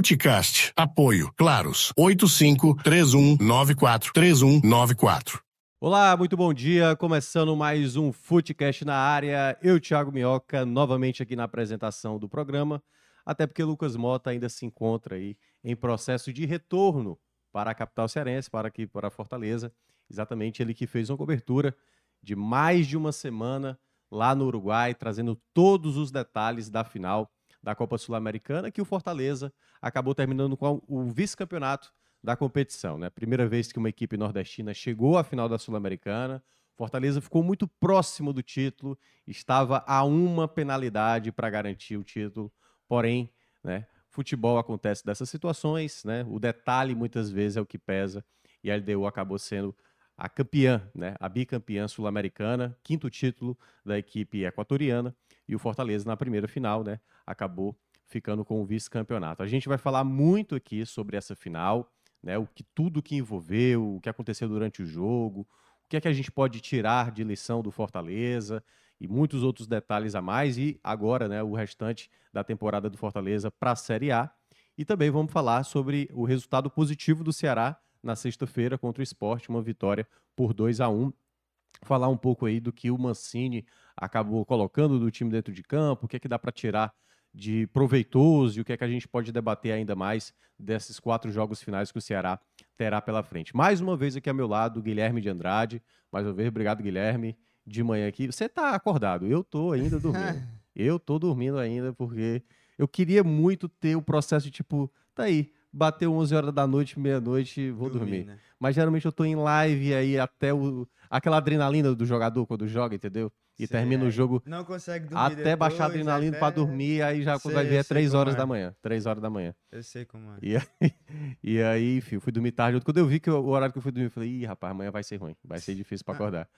Footcast. Apoio. Claros. 85-3194-3194. Olá, muito bom dia. Começando mais um Footcast na área. Eu, Thiago Minhoca, novamente aqui na apresentação do programa. Até porque Lucas Mota ainda se encontra aí em processo de retorno para a capital cearense, para aqui, para Fortaleza. Exatamente ele que fez uma cobertura de mais de uma semana lá no Uruguai, trazendo todos os detalhes da final da Copa Sul-Americana, que o Fortaleza acabou terminando com o vice-campeonato da competição. Né? Primeira vez que uma equipe nordestina chegou à final da Sul-Americana. Fortaleza ficou muito próximo do título, estava a uma penalidade para garantir o título, porém, né, futebol acontece dessas situações, né? O detalhe muitas vezes é o que pesa e a LDU acabou sendo a campeã, né? A bicampeã sul-americana, quinto título da equipe equatoriana e o Fortaleza na primeira final, né? Acabou ficando com o vice-campeonato. A gente vai falar muito aqui sobre essa final, né? O que tudo que envolveu, o que aconteceu durante o jogo, o que é que a gente pode tirar de lição do Fortaleza e muitos outros detalhes a mais e agora, né, o restante da temporada do Fortaleza para a Série A. E também vamos falar sobre o resultado positivo do Ceará na sexta-feira contra o Esporte, uma vitória por 2 a 1 Falar um pouco aí do que o Mancini acabou colocando do time dentro de campo, o que é que dá para tirar de proveitoso e o que é que a gente pode debater ainda mais desses quatro jogos finais que o Ceará terá pela frente. Mais uma vez aqui ao meu lado, Guilherme de Andrade. Mais uma vez, obrigado, Guilherme, de manhã aqui. Você está acordado, eu tô ainda dormindo. eu tô dormindo ainda porque eu queria muito ter o processo de tipo, tá aí, bateu 11 horas da noite, meia-noite, vou dormir. dormir. Né? Mas geralmente eu tô em live aí até o aquela adrenalina do jogador quando joga, entendeu? E sei, termina o jogo. Não consegue dormir. Até depois, baixar a adrenalina até... para dormir, aí já sei, vai ver é 3 horas é. da manhã. 3 horas da manhã. Eu sei como é. E aí, e aí enfim, fui dormir tarde. Quando eu vi que o horário que eu fui dormir, eu falei, ih, rapaz, amanhã vai ser ruim, vai ser difícil para acordar.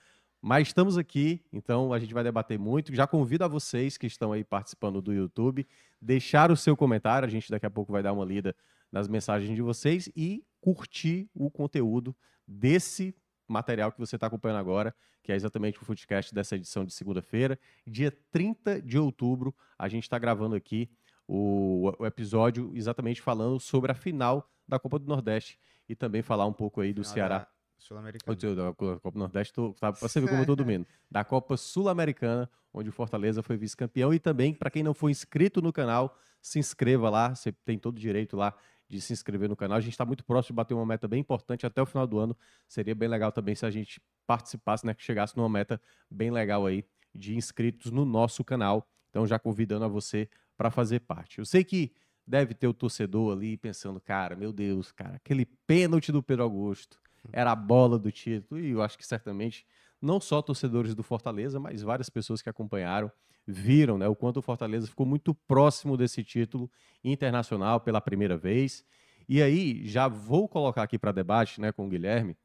Mas estamos aqui, então a gente vai debater muito. Já convido a vocês que estão aí participando do YouTube, deixar o seu comentário. A gente daqui a pouco vai dar uma lida nas mensagens de vocês e curtir o conteúdo desse material que você está acompanhando agora, que é exatamente o Footcast dessa edição de segunda-feira. Dia 30 de outubro, a gente está gravando aqui o, o, episódio exatamente falando sobre a final da Copa do Nordeste e também falar um pouco aí do final Ceará. Sul-Americana. Da Copa do Nordeste, tá, você ver como eu tô dormindo. Da Copa Sul-Americana, onde o Fortaleza foi vice-campeão. E também, para quem não for inscrito no canal, se inscreva lá. Você tem todo o direito lá de se inscrever no canal. A gente está muito próximo de bater uma meta bem importante até o final do ano. Seria bem legal também se a gente participasse, né? Que chegasse numa meta bem legal aí de inscritos no nosso canal. Então, já convidando a você para fazer parte. Eu sei que deve ter o torcedor ali pensando, cara, meu Deus, cara, aquele pênalti do Pedro Augusto era a bola do título. E eu acho que certamente não só torcedores do Fortaleza, mas várias pessoas que acompanharam viram né, o quanto o Fortaleza ficou muito próximo desse título internacional pela primeira vez. E aí, já vou colocar aqui para debate né, com o Guilherme.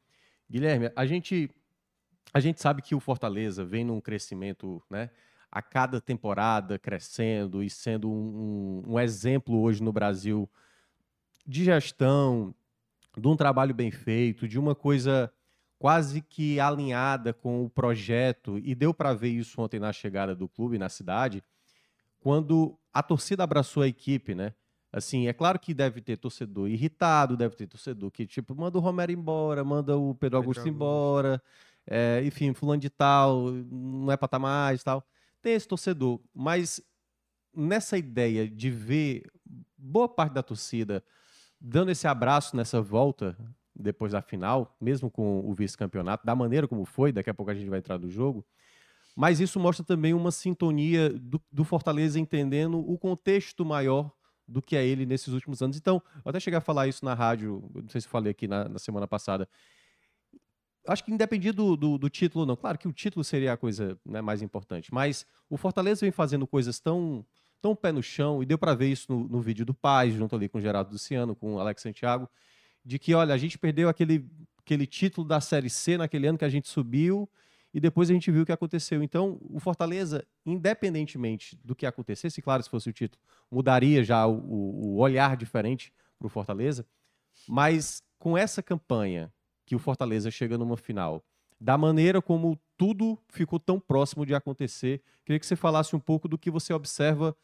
Guilherme, a gente, a gente sabe que o Fortaleza vem num crescimento né, a cada temporada crescendo e sendo um, um, um exemplo hoje no Brasil de gestão, de um trabalho bem feito, de uma coisa quase que alinhada com o projeto, e deu para ver isso ontem na chegada do clube na cidade, quando a torcida abraçou a equipe, né? Assim, é claro que deve ter torcedor irritado, deve ter torcedor que, tipo, manda o Romero embora, manda o Pedro Augusto Pedro embora, é, enfim, fulano de tal, não é para estar tá mais tal. Tem esse torcedor, mas nessa ideia de ver boa parte da torcida dando esse abraço nessa volta depois da final, mesmo com o vice-campeonato, da maneira como foi, daqui a pouco a gente vai entrar no jogo. Mas isso mostra também uma sintonia do, do Fortaleza entendendo o contexto maior do que é ele nesses últimos anos. Então, eu até cheguei a falar isso na rádio, não sei se falei aqui na, na semana passada. acho que independe do, do, do título, não. Claro que o título seria a coisa né, mais importante, mas o Fortaleza vem fazendo coisas tão, tão pé no chão, e deu para ver isso no, no vídeo do Paz, junto ali com o Geraldo Luciano, com o Alex Santiago, de que, olha, a gente perdeu aquele, aquele título da Série C naquele ano que a gente subiu, e depois a gente viu o que aconteceu. Então, o Fortaleza, independentemente do que acontecesse, claro, se fosse o título, mudaria já o, o olhar diferente para o Fortaleza, mas com essa campanha que o Fortaleza chega numa final, da maneira como tudo ficou tão próximo de acontecer, queria que você falasse um pouco do que você observa,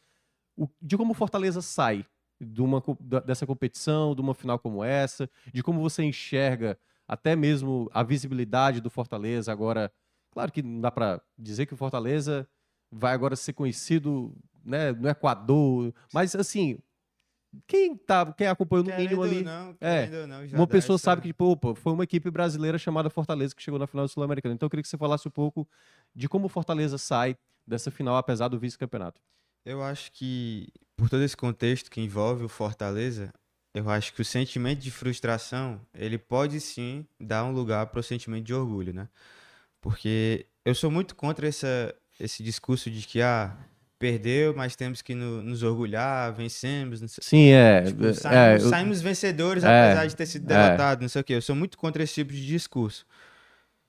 de como o Fortaleza sai de uma, dessa competição, de uma final como essa, de como você enxerga até mesmo a visibilidade do Fortaleza agora. Claro que não dá para dizer que o Fortaleza vai agora ser conhecido né, no Equador, mas assim, quem, tá, quem acompanhou no mínimo ali. não, é, não, uma pessoa sabe que, tipo, opa, foi uma equipe brasileira chamada Fortaleza que chegou na final do Sul-Americano. Então eu queria que você falasse um pouco de como o Fortaleza sai dessa final, apesar do vice-campeonato. Eu acho que, por todo esse contexto que envolve o Fortaleza, eu acho que o sentimento de frustração, ele pode sim dar um lugar para o sentimento de orgulho, né? Porque eu sou muito contra essa, esse discurso de que, ah, perdeu, mas temos que no- nos orgulhar, vencemos, não sei Sim, é. Tipo, é, saímos, eu- saímos vencedores, é, apesar de ter sido é. derrotado, não sei o quê. Eu sou muito contra esse tipo de discurso.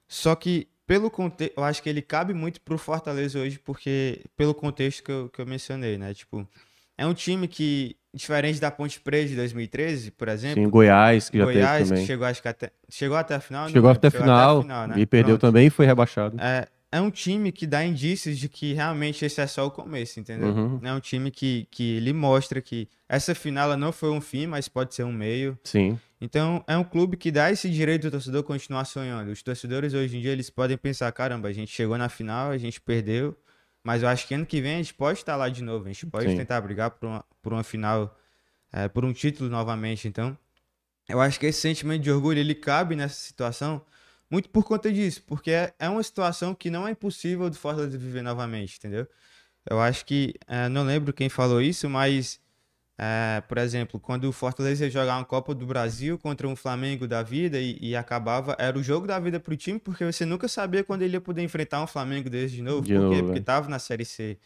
Só que, pelo contexto, eu acho que ele cabe muito pro Fortaleza hoje, porque, pelo contexto que eu, que eu mencionei, né? Tipo, é um time que, diferente da Ponte Preta de 2013, por exemplo, sim, Goiás, que já Goiás, teve que também. chegou, acho que até, chegou até a final? Chegou lembro, até a final, né? e perdeu Pronto. também e foi rebaixado. É, é um time que dá indícios de que realmente esse é só o começo, entendeu? Uhum. É um time que, que ele mostra que essa final não foi um fim, mas pode ser um meio. Sim, Então, é um clube que dá esse direito do torcedor continuar sonhando. Os torcedores hoje em dia, eles podem pensar, caramba, a gente chegou na final, a gente perdeu, mas eu acho que ano que vem a gente pode estar lá de novo, a gente pode Sim. tentar brigar por uma, por uma final, é, por um título novamente. Então, eu acho que esse sentimento de orgulho, ele cabe nessa situação muito por conta disso, porque é, é uma situação que não é impossível do Fortaleza viver novamente, entendeu? Eu acho que, é, não lembro quem falou isso, mas, é, por exemplo, quando o Fortaleza ia jogar uma Copa do Brasil contra um Flamengo da vida e, e acabava, era o jogo da vida pro time, porque você nunca sabia quando ele ia poder enfrentar um Flamengo desse de novo, De por quê? novo, Porque é. tava na Série C.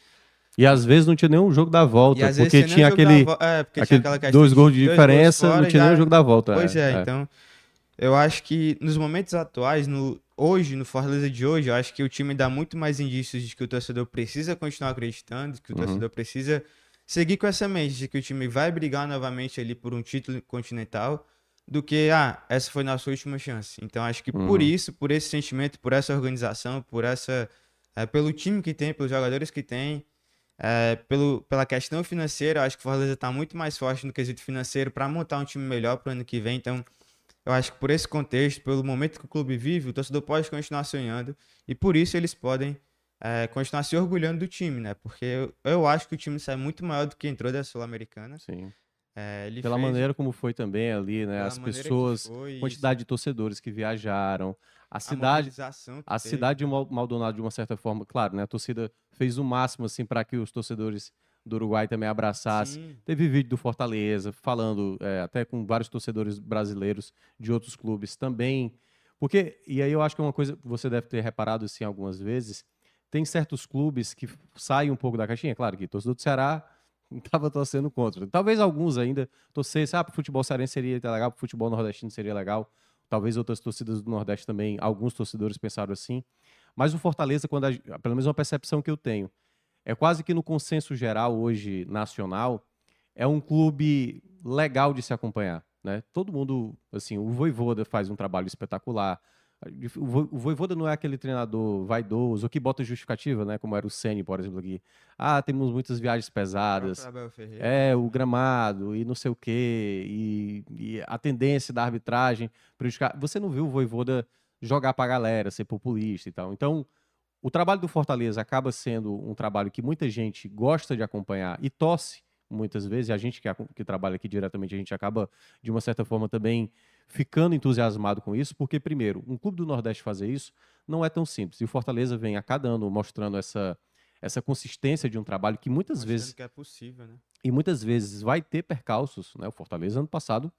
E às vezes não tinha nenhum jogo da volta, porque tinha aquele, vo- é, porque tinha aquele questão dois gols de dois diferença, fora não tinha já- o jogo da volta. Pois é, é. então eu acho que nos momentos atuais, no, hoje, no Fortaleza de hoje, eu acho que o time dá muito mais indícios de que o torcedor precisa continuar acreditando, que o Uhum. torcedor precisa seguir com essa mente de que o time vai brigar novamente ali por um título continental, do que, ah, essa foi nossa última chance. Então acho que por Uhum. isso, por esse sentimento, por essa organização, por essa. eh, pelo time que tem, pelos jogadores que tem, é, pelo, pela questão financeira, eu acho que o Fortaleza está muito mais forte no quesito financeiro para montar um time melhor para o ano que vem. Então, eu acho que por esse contexto, pelo momento que o clube vive, o torcedor pode continuar sonhando e por isso eles podem é, continuar se orgulhando do time, né? Porque eu, eu acho que o time sai muito maior do que entrou da Sul-Americana. Sim. É, Pela fez- maneira como foi também ali, né? pela As pessoas, foi, quantidade de torcedores que viajaram, a a cidade, a teve. cidade de Mal- Maldonado de uma certa forma, claro, né? A torcida fez o máximo assim para que os torcedores do Uruguai também abraçassem. Sim. Teve vídeo do Fortaleza falando é, até com vários torcedores brasileiros de outros clubes também. Porque, e aí eu acho que é uma coisa que você deve ter reparado assim algumas vezes, tem certos clubes que saem um pouco da caixinha. Claro que torcedor do Ceará estava torcendo contra. Talvez alguns ainda torcessem, ah, para o futebol cearense seria legal, para o futebol nordestino seria legal. Talvez outras torcidas do Nordeste também, alguns torcedores pensaram assim. Mas o Fortaleza, quando a, pelo menos uma percepção que eu tenho, é quase que no consenso geral hoje nacional, é um clube legal de se acompanhar, né? Todo mundo, assim, o Voivoda faz um trabalho espetacular. O Vo- o Voivoda não é aquele treinador vaidoso, que bota justificativa, né? Como era o Ceni, por exemplo, aqui. Ah, temos muitas viagens pesadas. É, o gramado e não sei o quê, e, e a tendência da arbitragem prejudicar. Você não viu o Voivoda jogar pra galera, ser populista e tal. Então, o trabalho do Fortaleza acaba sendo um trabalho que muita gente gosta de acompanhar e torce muitas vezes, e a gente que, que trabalha aqui diretamente, a gente acaba, de uma certa forma, também ficando entusiasmado com isso, porque, primeiro, um clube do Nordeste fazer isso não é tão simples. E o Fortaleza vem a cada ano mostrando essa, essa consistência de um trabalho que muitas Mostrando vezes que é possível, né? e muitas vezes vai ter percalços, né? O Fortaleza ano passado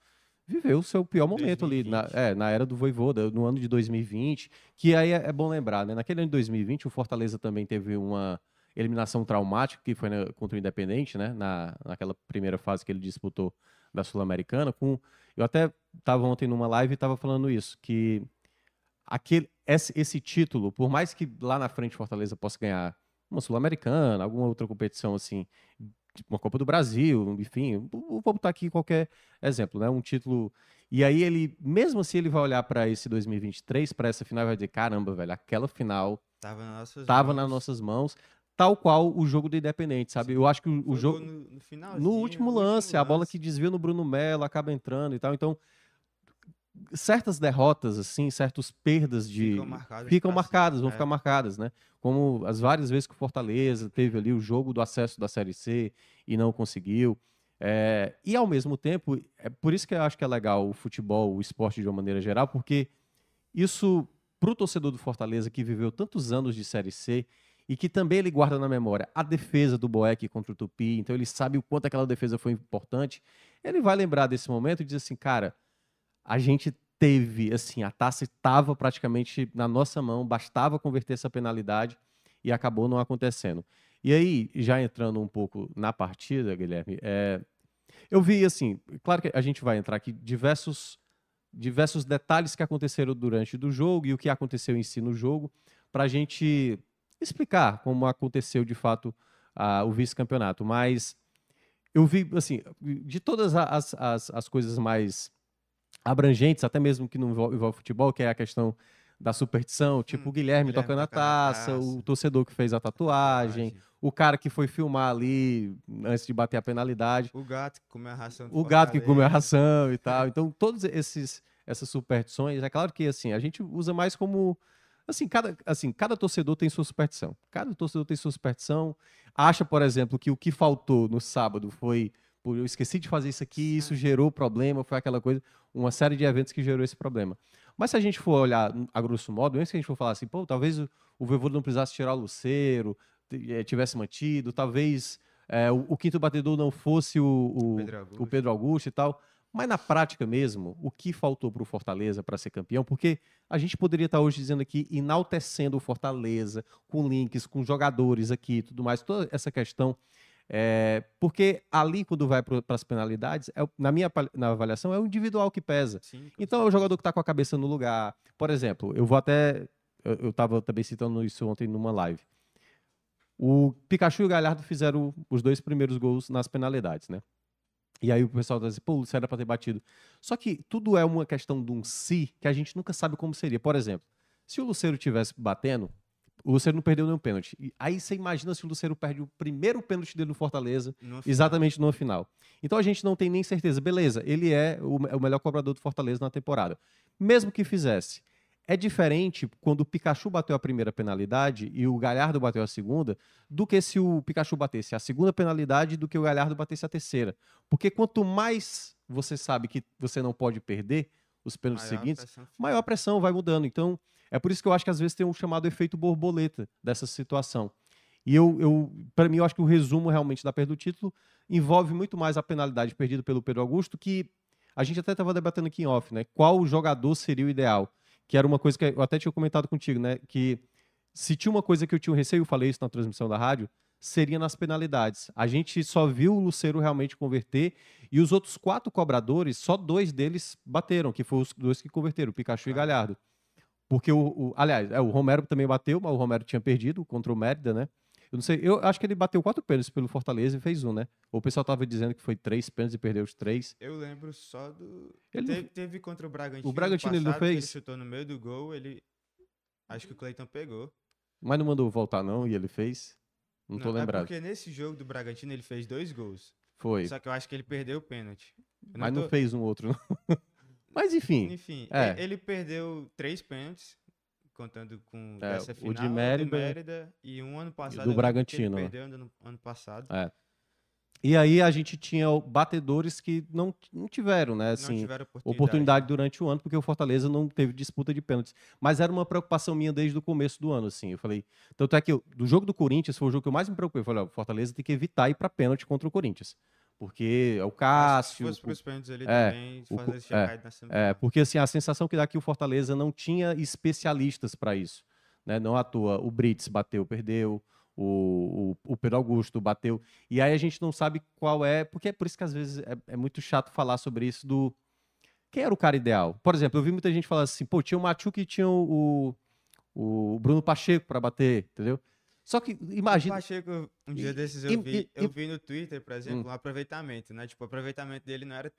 viveu o seu pior momento ali, na, 2020. é, na era do Voivoda, no ano de 2020, que aí é, é bom lembrar, né? Naquele ano de 2020, o Fortaleza também teve uma eliminação traumática, que foi na- contra o Independente, né? Na, naquela primeira fase que ele disputou da Sul-Americana. Com, eu até estava ontem numa live e estava falando isso, que aquele, esse, esse título, por mais que lá na frente Fortaleza possa ganhar uma Sul-Americana, alguma outra competição assim, uma Copa do Brasil, enfim, vou botar aqui qualquer exemplo, né? Um título. E aí ele, mesmo assim, ele vai olhar para esse 2023, para essa final, e vai dizer: caramba, velho, aquela final Tava nas nossas tava nas mãos. nossas mãos, tal qual o jogo do Independente, sabe? Eu acho que o, o jogo. no, no, No último lance, a bola lance. que desvia no Bruno Melo, acaba entrando e tal. Então, certas derrotas, assim, certas perdas de. Ficam marcadas ficam marcadas, vão é. ficar marcadas, né? Como as várias vezes que o Fortaleza teve ali o jogo do acesso da Série C e não conseguiu. É, e ao mesmo tempo, é por isso que eu acho que é legal o futebol, o esporte de uma maneira geral, porque isso, para o torcedor do Fortaleza que viveu tantos anos de Série C e que também ele guarda na memória a defesa do Boeck contra o Tupi, então ele sabe o quanto aquela defesa foi importante, ele vai lembrar desse momento e dizer assim, cara, a gente teve, assim, a taça estava praticamente na nossa mão, bastava converter essa penalidade e acabou não acontecendo. E aí, já entrando um pouco na partida, Guilherme, é, eu vi, assim, claro que a gente vai entrar aqui diversos, diversos detalhes que aconteceram durante do jogo e o que aconteceu em si no jogo, para a gente explicar como aconteceu de fato a- o vice-campeonato. Mas eu vi, assim, de todas as, as, as coisas mais abrangentes, até mesmo que não envolve, envolve futebol, que é a questão da superstição, tipo o Guilherme, Guilherme tocando a taça, taça. o torcedor que fez a tatuagem, o cara que foi filmar ali antes de bater a penalidade, O gato que comeu a ração o gato que comeu a ração e tal. Então, todos esses essas superstições, é claro que assim, a gente usa mais como assim, cada assim, cada torcedor tem sua superstição. Cada torcedor tem sua superstição. Acha, por exemplo, que o que faltou no sábado foi eu esqueci de fazer isso aqui, isso gerou problema, foi aquela coisa, uma série de eventos que gerou esse problema. Mas se a gente for olhar a grosso modo, antes que a gente for falar assim, pô, talvez o, o não precisasse tirar o Luceiro, eh, tivesse mantido, talvez eh, o, o quinto batedor não fosse o, o, Pedro Augusto. o Pedro Augusto e tal. Mas na prática mesmo, o que faltou para o Fortaleza para ser campeão? Porque a gente poderia estar hoje dizendo aqui, enaltecendo o Fortaleza, com links, com jogadores aqui e tudo mais, toda essa questão. É, porque ali, quando vai para as penalidades, é na minha na avaliação, é o individual que pesa. Sim, Então é o jogador que está com a cabeça no lugar. Por exemplo, eu vou até. Eu estava também citando isso ontem numa live. O Pikachu e o Galhardo fizeram os dois primeiros gols nas penalidades, né? E aí o pessoal tá dizendo, pô, o Luciano era para ter batido. Só que tudo é uma questão de um si que a gente nunca sabe como seria. Por exemplo, se o Luceiro tivesse batendo, o Luceiro não perdeu nenhum pênalti. E aí você imagina se o Luceiro perde o primeiro pênalti dele no Fortaleza final. Exatamente no final. Então a gente não tem nem certeza. Beleza, ele é o, o melhor cobrador do Fortaleza na temporada. Mesmo que fizesse. É diferente quando o Pikachu bateu a primeira penalidade e o Galhardo bateu a segunda, do que se o Pikachu batesse a segunda penalidade do que o Galhardo batesse a terceira. Porque quanto mais você sabe que você não pode perder os pênaltis Maior seguintes, pressão maior a pressão vai mudando. Então, é por isso que eu acho que às vezes tem um chamado efeito borboleta dessa situação. E eu, eu para mim, eu acho que o resumo realmente da perda do título envolve muito mais a penalidade perdida pelo Pedro Augusto, que a gente até estava debatendo aqui em off, né? Qual jogador seria o ideal? Que era uma coisa que eu até tinha comentado contigo, né? Que se tinha uma coisa que eu tinha um receio, eu falei isso na transmissão da rádio, seria nas penalidades. A gente só viu o Luceiro realmente converter e os outros quatro cobradores, só dois deles bateram, que foram os dois que converteram, o Pikachu e Ah. Galhardo. Porque o, o- aliás, é, o Romero também bateu, mas o Romero tinha perdido contra o Mérida, né? Eu não sei, eu acho que ele bateu quatro pênaltis pelo Fortaleza e fez um, né? Ou o pessoal tava dizendo que foi três pênaltis e perdeu os três. Eu lembro só do. Ele não- teve, teve contra o Bragantino. O Bragantino ele não passado, fez? Ele chutou no meio do gol, ele. Acho que o Cleiton pegou. Mas não mandou voltar, não, e ele fez. Não tô É lembrado. porque nesse jogo do Bragantino ele fez dois gols. Foi. Só que eu acho que ele perdeu o pênalti. Mas não tô- fez um outro, não. Mas enfim. Enfim, É. ele perdeu três pênaltis, contando com É, essa o final, de Mérida Mérida e um ano passado. do Bragantino, Ele né? perdeu ano, ano passado. É. E aí a gente tinha o- batedores que não, não tiveram, né? não Assim, tiveram oportunidade. oportunidade durante o ano, porque o Fortaleza não teve disputa de pênaltis. Mas era uma preocupação minha desde o começo do ano, assim. Eu falei. Tanto é que eu- do jogo do Corinthians foi o jogo que eu mais me preocupei. Eu falei, ó, o Fortaleza tem que evitar ir para pênalti contra o Corinthians. Porque é o que Cássio. Se fosse pros pênaltis ali é, também, o fazer tinha é, na semifinal. É, porque assim, a sensação que dá que o Fortaleza não tinha especialistas para isso. Né? Não à toa, o Brits bateu, perdeu, o, o, o Pedro Augusto bateu. E aí a gente não sabe qual é, porque é por isso que às vezes é, é muito chato falar sobre isso do. Quem era o cara ideal? Por exemplo, eu vi muita gente falar assim, pô, tinha o Machuca e tinha o, o, o Bruno Pacheco para bater, entendeu? Só que imagina. Pacheco, um dia desses eu vi, eu vi no Twitter, por exemplo, Hum. um aproveitamento, né? Tipo, o aproveitamento dele não era,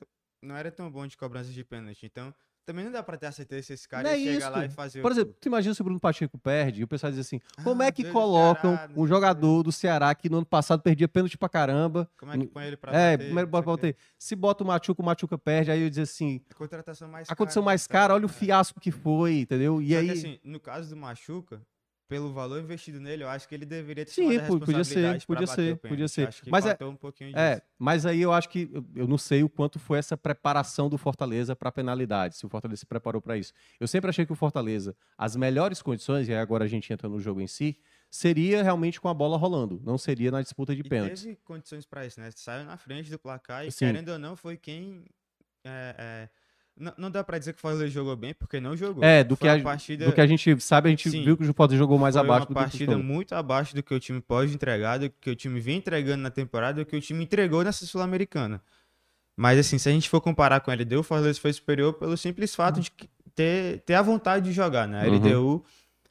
não era tão bom de cobrança de pênalti. Então, também não dá pra ter a certeza se esse cara é chegar lá e fazer Por o exemplo, tu imagina se o Bruno Pacheco perde e o pessoal diz assim: como Ah, é que colocam Ceará, um o quê. jogador do Ceará que no ano passado perdia pênalti pra caramba? Como é que põe ele pra É, bater, primeiro sei o pra bater. Se bota o Machuca, o Machuca perde, aí eu dizer assim: A contratação mais a condição cara, mais cara, olha o É. fiasco que foi, entendeu? E Só aí. que, assim, no caso do Machuca, pelo valor investido nele, eu acho que ele deveria ter Sim, a podia ser, podia ser, podia ser. Mas é- um. É, mas aí eu acho que eu- eu não sei o quanto foi essa preparação do Fortaleza para penalidade, se o Fortaleza se preparou para isso. Eu sempre achei que o Fortaleza, as melhores condições, e aí agora a gente entra no jogo em si, seria realmente com a bola rolando, não seria na disputa de E pênaltis. teve condições pra isso, né? Saiu na frente do placar e, Sim. querendo ou não, foi quem. é, é, não, não dá pra dizer que o Fortaleza jogou bem, porque não jogou. É, do que, Foi a, uma partida, do que a gente sabe, a gente Sim. viu que o Fortaleza jogou mais foi abaixo uma do que partida custou. muito abaixo do que o time pode entregar, do que o time vem entregando na temporada, do que o time entregou nessa Sul-Americana. Mas, assim, se a gente for comparar com a LDU, o Fortaleza foi superior pelo simples fato de ter, ter a vontade de jogar, né? A Uhum. LDU,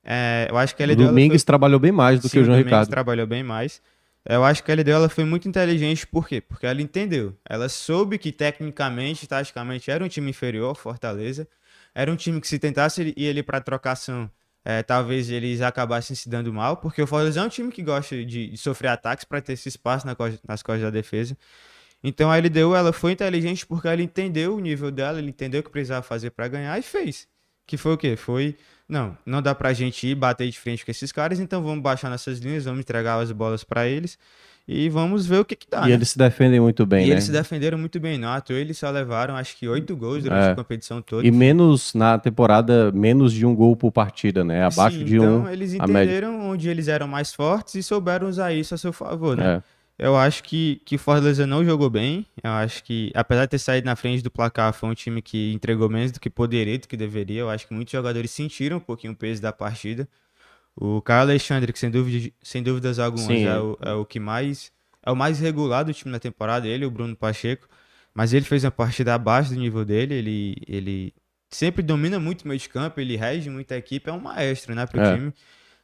é, eu acho que a O LDU. foi- Domingues trabalhou bem mais do Sim, que o João Domingues Ricardo. trabalhou bem mais. Eu acho que a LDU ela foi muito inteligente, por quê? Porque ela entendeu. Ela soube que tecnicamente, taticamente, era um time inferior Fortaleza. Era um time que se tentasse ir ali para trocação, eh, talvez eles acabassem se dando mal, porque o Fortaleza é um time que gosta de, de sofrer ataques para ter esse espaço na nas costas da defesa. Então a LDU ela foi inteligente porque ela entendeu o nível dela, ela entendeu o que precisava fazer para ganhar e fez. Que foi o quê? Foi, não, não dá pra gente ir bater de frente com esses caras, então vamos baixar nossas linhas, vamos entregar as bolas para eles e vamos ver o que que dá. E né? eles se defendem muito bem, E né? eles se defenderam muito bem? À toa eles só levaram acho que oito gols durante É. a competição toda. E menos na temporada, menos de um gol por partida, né? Abaixo Sim, de então um. eles a média. entenderam onde eles eram mais fortes e souberam usar isso a seu favor, né? É. Eu acho que, que Fortaleza não jogou bem. Eu acho que, apesar de ter saído na frente do placar, foi um time que entregou menos do que poderia, do que deveria. Eu acho que muitos jogadores sentiram um pouquinho o peso da partida. O Caio Alexandre, que sem, dúvida, sem dúvidas algumas é o, é o que mais. É o mais regular do time na temporada, ele o Bruno Pacheco. Mas ele fez uma partida abaixo do nível dele. Ele, ele sempre domina muito o meio de campo, ele rege muito a equipe, é um maestro, né, pro É. time.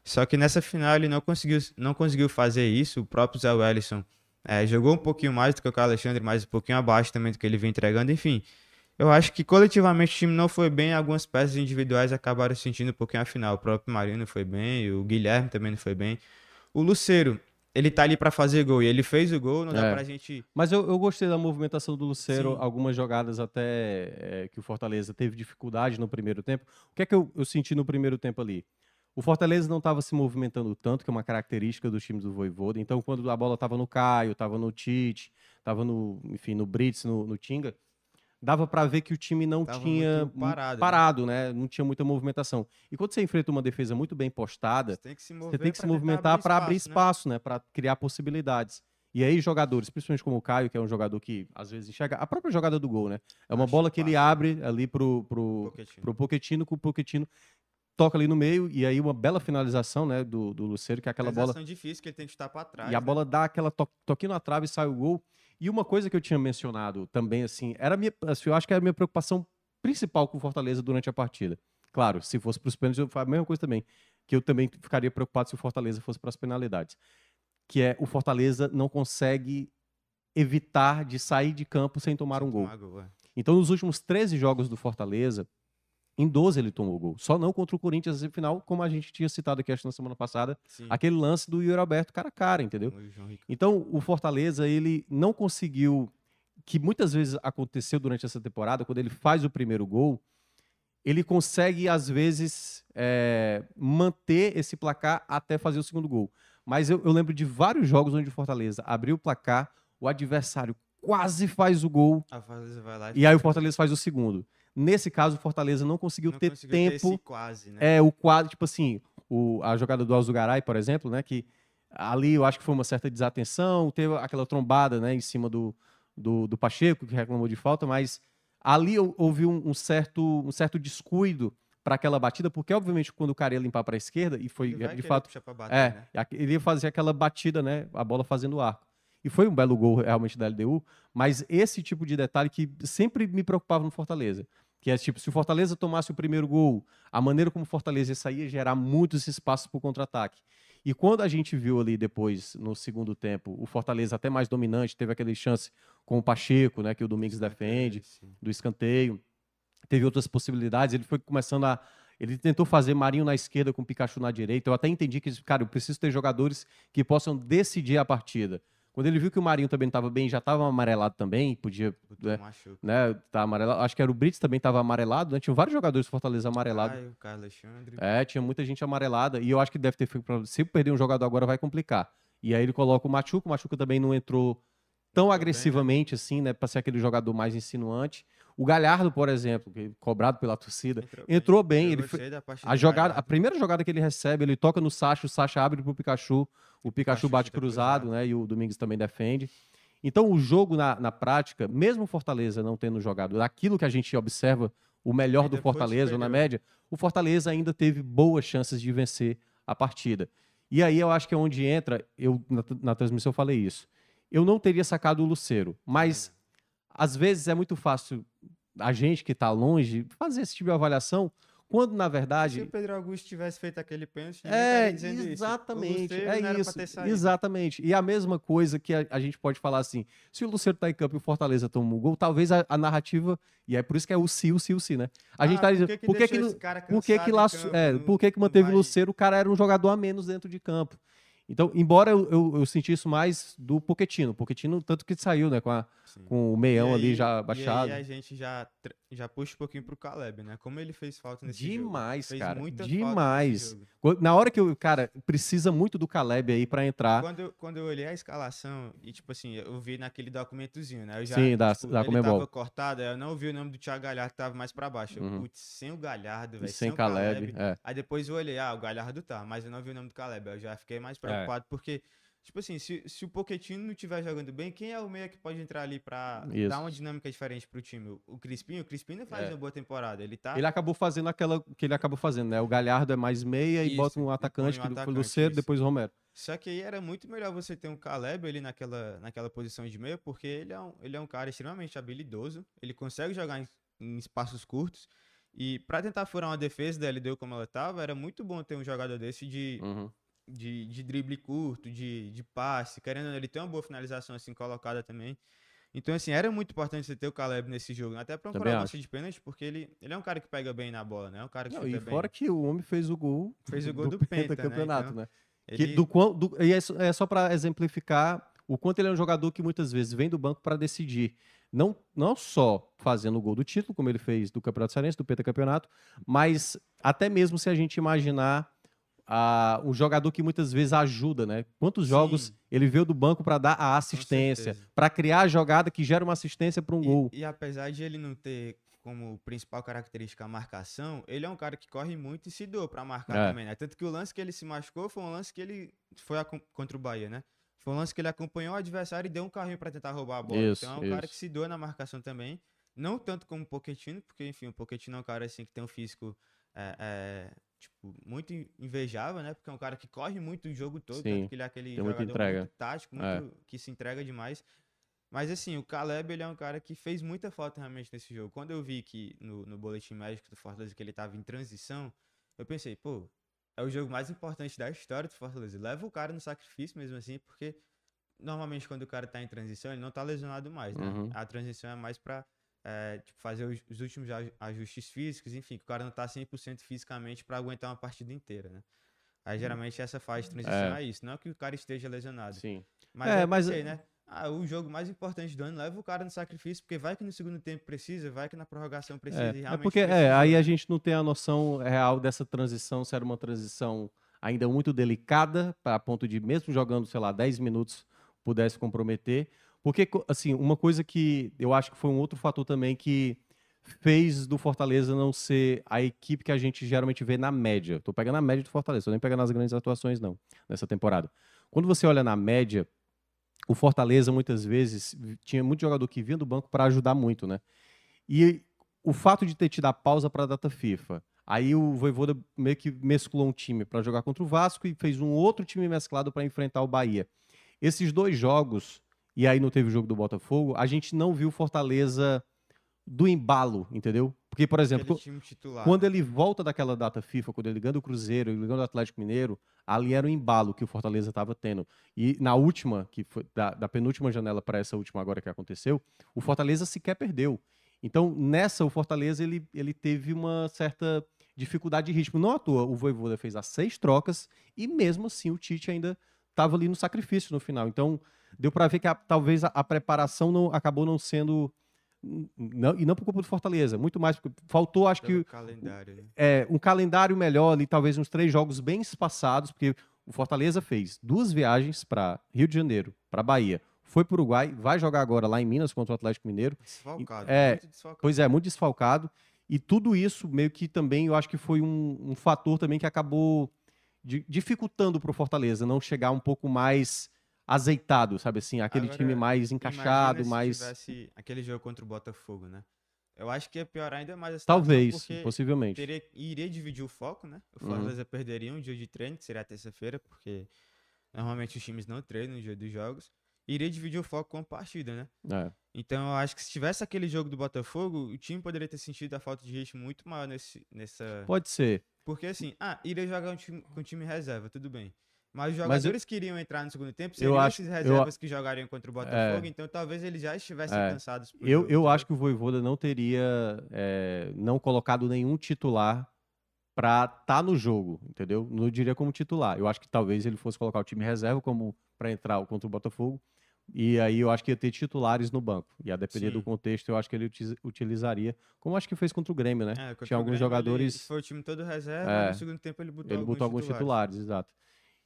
Só que nessa final ele não conseguiu, não conseguiu fazer isso. O próprio Zé Wellison é, jogou um pouquinho mais do que o Alexandre, mas um pouquinho abaixo também do que ele vem entregando. Enfim, eu acho que coletivamente o time não foi bem. Algumas peças individuais acabaram sentindo um pouquinho a final. O próprio Marino foi bem, o Guilherme também não foi bem. O Luceiro, ele tá ali pra fazer gol e ele fez o gol. Não dá É. pra gente. Mas eu, eu gostei da movimentação do Lucero, Sim. algumas jogadas até é, que o Fortaleza teve dificuldade no primeiro tempo. O que é que eu, eu senti no primeiro tempo ali? O Fortaleza não estava se movimentando tanto, que é uma característica dos times do Voivoda. Então, quando a bola estava no Caio, estava no Tite, estava no, enfim, no Brits, no, no Tinga, dava para ver que o time não Tava tinha muito parado, né? parado, né? Não tinha muita movimentação. E quando você enfrenta uma defesa muito bem postada, Você tem que se tem que se movimentar para abrir né? espaço, né? Para criar possibilidades. E aí, jogadores, principalmente como o Caio, que é um jogador que às vezes enxerga. A própria jogada do gol, né? É uma Acho bola que ele fácil. abre ali pro, pro, Pochettino. pro Pochettino, com o Pochettino toca ali no meio, e aí uma bela finalização, né? Do, do Luceiro, que é aquela bola. Difícil que ele tem que chutar pra trás. E a né? bola dá aquela to toquinho na trave e sai o gol. E uma coisa que eu tinha mencionado também, assim, era minha, assim, eu acho que era a minha preocupação principal com o Fortaleza durante a partida. Claro, se fosse para os pênaltis, eu faria a mesma coisa também. Que eu também ficaria preocupado se o Fortaleza fosse para as penalidades. Que é o Fortaleza não consegue evitar de sair de campo sem tomar um gol. Tomar gol, é. Então, nos últimos 13 jogos do Fortaleza, em 12 ele tomou gol. Só não contra o Corinthians na semifinal, como a gente tinha citado aqui acho, na semana passada, Sim. aquele lance do Yuri Alberto cara a cara, entendeu? Então, o Fortaleza, ele não conseguiu, que muitas vezes aconteceu durante essa temporada, quando ele faz o primeiro gol, ele consegue, às vezes, é, manter esse placar até fazer o segundo gol. Mas eu, eu lembro de vários jogos onde o Fortaleza abriu o placar, o adversário quase faz o gol, lá e aí o Fortaleza faz o segundo. Nesse caso, o Fortaleza não conseguiu não ter conseguiu ter tempo esse quase, né? é, o quadro, tipo assim, o, a jogada do Alzugaray, por exemplo, né? Que ali eu acho que foi uma certa desatenção, teve aquela trombada, né, em cima do, do, do Pacheco, que reclamou de falta, mas ali hou- houve um, um certo, um certo descuido para aquela batida, porque obviamente quando o cara ia limpar para a esquerda, e foi de fato bater, é, né? ele ia fazer aquela batida, né? A bola fazendo arco. E foi um belo gol realmente da LDU, mas esse tipo de detalhe que sempre me preocupava no Fortaleza. Que é tipo, se o Fortaleza tomasse o primeiro gol, a maneira como o Fortaleza ia sair ia gerar muitos espaços para o contra-ataque. E quando a gente viu ali depois, no segundo tempo, o Fortaleza até mais dominante, teve aquele chance com o Pacheco, né? Que o Domingos defende Sim. do escanteio. Teve outras possibilidades. Ele foi começando a. Ele tentou fazer Marinho na esquerda com Pikachu na direita. Eu até entendi que, cara, eu preciso ter jogadores que possam decidir a partida. Quando ele viu que o Marinho também estava bem, já estava amarelado também, podia, né, né, tá amarelado. Acho que era o Brits também estava amarelado, né? Tinha vários jogadores do Fortaleza amarelados. Caio, Carlos Alexandre. É, tinha muita gente amarelada. E eu acho que deve ter feito. pra- Se perder um jogador agora, vai complicar. E aí ele coloca o Machuca. O Machuca também não entrou tão Entrou bem, né? agressivamente assim, né? Pra ser aquele jogador mais insinuante. O Galhardo, por exemplo, que- cobrado pela torcida, entrou bem. Eu Ele partida a jogada, a primeira jogada que ele recebe, ele toca no Sacha, o Sacha abre pro Pikachu, o Pikachu bate cruzado, cruzado. né? E o Domingos também defende. Então, o jogo na, na prática, mesmo o Fortaleza não tendo jogado aquilo que a gente observa, o melhor Ainda do foi Fortaleza, ou na média, o Fortaleza ainda teve boas chances de vencer a partida. E aí eu acho que é onde entra, eu na, na transmissão eu falei isso. Eu não teria sacado o Luceiro, mas às vezes é muito fácil a gente que está longe fazer esse tipo de avaliação, quando na Se verdade o Pedro Augusto tivesse feito aquele pênalti, é, isso. Exatamente, é isso, ter saído. exatamente. E a mesma coisa que a, a gente pode falar assim, se o Luceiro tá em campo e o Fortaleza toma um gol, talvez a, a narrativa, e é por isso que é o si, o si, o si, né? A gente Ah, tá por dizendo, que que por que que, por que que laço, campo, é, por que que manteve o Luceiro, o cara era um jogador a menos dentro de campo. Então, embora eu, eu, eu senti isso mais do Poquetino, Poquetino tanto que saiu, né, com, a- Sim. com o meião ali já baixado. E aí a gente já, já puxa um pouquinho pro Caleb, né? Como ele fez falta nesse jogo. Demais, Fez cara, demais. jogo. Quando- Na hora que eu, cara, precisa muito do Caleb aí pra entrar. Quando eu, quando eu olhei a escalação, e tipo assim, eu vi naquele documentozinho, né? Eu já, Sim, da- tipo, da ele Comebol. tava cortado, eu não vi o nome do Thiago Galhardo que tava mais pra baixo. Eu, Uhum. Putz, sem o Galhardo, velho. sem o Caleb, é. Aí depois eu olhei, ah, o Galhardo tá, mas eu não vi o nome do Caleb. Eu já fiquei mais preocupado, porque, tipo assim, se, se o Pochettino não estiver jogando bem, quem é o meia que pode entrar ali pra Isso. dar uma dinâmica diferente pro time? O- O Crispim? O Crispim não faz É. uma boa temporada. Ele tá. Ele acabou fazendo aquela que ele acabou fazendo, né? O Galhardo é mais meia e Isso, bota e um põe atacante, um o atacante, Luceiro, isso. depois o Romero. Só que aí era muito melhor você ter um Caleb ali naquela, naquela posição de meia, porque ele é, um, ele é um cara extremamente habilidoso, ele consegue jogar em, em espaços curtos, e pra tentar furar uma defesa da LDU como ela tava, era muito bom ter um jogador desse de, Uhum. De, de drible curto, de, de passe, querendo ele tem uma boa finalização assim colocada também. Então, assim, era muito importante você ter o Caleb nesse jogo, né? até pra um Também cobrança de pênalti, porque ele, ele é um cara que pega bem na bola, né? É um cara que Não, e bem. fora que o homem fez o gol, Fez o gol do Penta, né? campeonato, Então, né? Que Ele- do quão- do- e é só, é só para exemplificar o quanto ele é um jogador que muitas vezes vem do banco para decidir. Não, não só fazendo o gol do título, como ele fez do Campeonato Cearense, do Pentacampeonato, mas até mesmo se a gente imaginar ah, um jogador que muitas vezes ajuda, né? Quantos jogos Sim. ele veio do banco para dar a assistência, para criar a jogada que gera uma assistência para um E- gol. E, apesar de ele não ter como principal característica a marcação, ele é um cara que corre muito e se doa pra marcar É. também, né? Tanto que o lance que ele se machucou foi um lance que ele foi acom- contra o Bahia, né? Foi um lance que ele acompanhou o adversário e deu um carrinho pra tentar roubar a bola. Isso, então é um cara isso. que se doa na marcação também. Não tanto como o Pochettino, porque, enfim, o Pochettino é um cara assim que tem um físico é, é, tipo, muito in- invejável, né? Porque é um cara que corre muito o jogo todo, Sim, tanto que ele é aquele muita jogador entrega. muito tático, muito É. que se entrega demais. Mas assim, o Caleb, ele é um cara que fez muita falta realmente nesse jogo. Quando eu vi que no, no boletim médico do Fortaleza que ele tava em transição, eu pensei, pô, é o jogo mais importante da história do Fortaleza. Leva o cara no sacrifício mesmo assim, porque normalmente quando o cara tá em transição, ele não tá lesionado mais, né? Uhum. A transição é mais pra é, tipo, fazer os, os últimos aj- ajustes físicos, enfim, que o cara não tá 100% fisicamente pra aguentar uma partida inteira, né? Aí geralmente essa fase de transição é, isso, não que o cara esteja lesionado. Sim. Mas É, é, mas- mas né? Ah, o jogo mais importante do ano leva o cara no sacrifício, porque vai que no segundo tempo precisa, vai que na prorrogação precisa. e É, é realmente porque é, precisa. aí a gente não tem a noção real dessa transição, se era uma transição ainda muito delicada, a ponto de, mesmo jogando, sei lá, 10 minutos, pudesse comprometer. Porque, assim, uma coisa que eu acho que foi um outro fator também que fez do Fortaleza não ser a equipe que a gente geralmente vê na média. Tô pegando a média do Fortaleza, tô nem pegando as grandes atuações, não, nessa temporada. Quando você olha na média, o Fortaleza muitas vezes tinha muito jogador que vinha do banco para ajudar muito, né? E o fato de ter tido a pausa para a data FIFA, aí o Voivoda meio que mesclou um time para jogar contra o Vasco e fez um outro time mesclado para enfrentar o Bahia. Esses dois jogos, e aí não teve o jogo do Botafogo, a gente não viu Fortaleza do embalo, entendeu? Porque, por exemplo, titular. quando ele volta daquela data FIFA, quando ele ganha do Cruzeiro, ele ganha do Atlético Mineiro, ali era o embalo que o Fortaleza estava tendo. E na última, que foi da, da penúltima janela para essa última agora que aconteceu, o Fortaleza sequer perdeu. Então, nessa, o Fortaleza ele, ele teve uma certa dificuldade de ritmo. Não à toa, o Voivoda fez as seis trocas e mesmo assim o Tite ainda estava ali no sacrifício no final. Então, deu para ver que a- talvez a, a preparação não, acabou não sendo. Não, e não por culpa do Fortaleza, muito mais porque faltou, acho que, Pelo calendário. né? é, um calendário melhor ali, talvez uns três jogos bem espaçados, porque o Fortaleza fez duas viagens para Rio de Janeiro, para Bahia, foi para o Uruguai, vai jogar agora lá em Minas contra o Atlético Mineiro. Desfalcado. É, muito desfalcado. Pois é, muito desfalcado. E tudo isso meio que também eu acho que foi um, um fator também que acabou di- dificultando para o Fortaleza não chegar um pouco mais azeitado, sabe assim, aquele Agora, time mais encaixado, mais tivesse aquele jogo contra o Botafogo, né? Eu acho que ia piorar ainda mais a situação, talvez, possivelmente. teria, iria dividir o foco, né? O Uhum. Fortaleza perderia um dia de treino, que seria terça-feira, porque normalmente os times não treinam no dia dos jogos. Iria dividir o foco com a partida, né? É. Então eu acho que se tivesse aquele jogo do Botafogo, o time poderia ter sentido a falta de ritmo muito maior nesse, nessa. Pode ser. Porque assim, ah, iria jogar um time, com time reserva, tudo bem. Mas os Mas eu- jogadores que iriam entrar no segundo tempo seriam acho- esses eu reservas que jogariam contra o Botafogo, então talvez eles já estivessem É. cansados. Eu, jogo, eu acho que o Voivoda não teria é, não colocado nenhum titular pra estar no jogo, entendeu? Não diria como titular. Eu acho que talvez ele fosse colocar o time reserva como para entrar contra o Botafogo. E aí eu acho que ia ter titulares no banco. E a depender do Sim. contexto, eu acho que ele uti- utilizaria, como acho que fez contra o Grêmio, né? É, Tinha alguns Grêmio, ele jogadores. Foi o time todo reserva, É. no segundo tempo ele botou Ele alguns botou alguns titulares. titulares, exato.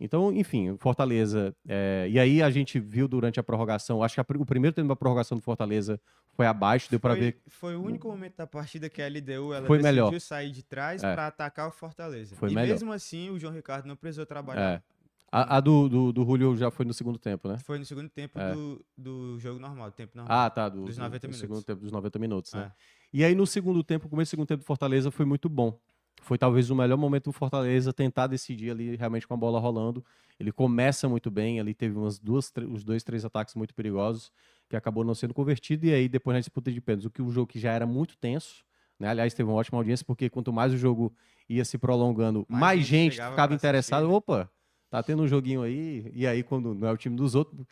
Então, enfim, Fortaleza. é, e aí a gente viu durante a prorrogação, acho que a o primeiro tempo da prorrogação do Fortaleza foi abaixo, deu para ver. foi o único momento da partida que a LDU ela Foi decidiu melhor. sair de trás É. pra atacar o Fortaleza. Foi e melhor. mesmo assim, o João Ricardo não precisou trabalhar. É. A, a do, do, do Julio já foi no segundo tempo, né? Foi no segundo tempo É. do, do jogo normal, do tempo normal. Ah, tá. Do, Dos do- 90 do minutos. segundo tempo, dos 90 minutos, né? É. E aí no segundo tempo, o começo do segundo tempo do Fortaleza foi muito bom. Foi talvez o melhor momento do Fortaleza tentar decidir ali realmente com a bola rolando. Ele começa muito bem, ali teve umas duas, os dois, três ataques muito perigosos que acabou não sendo convertido e aí depois na disputa de pênaltis, o que o jogo que já era muito tenso, né? Aliás, teve uma ótima audiência porque quanto mais o jogo ia se prolongando, mais, Mais gente ficava interessada. Opa, tá tendo um joguinho aí. E aí quando não é o time dos outros,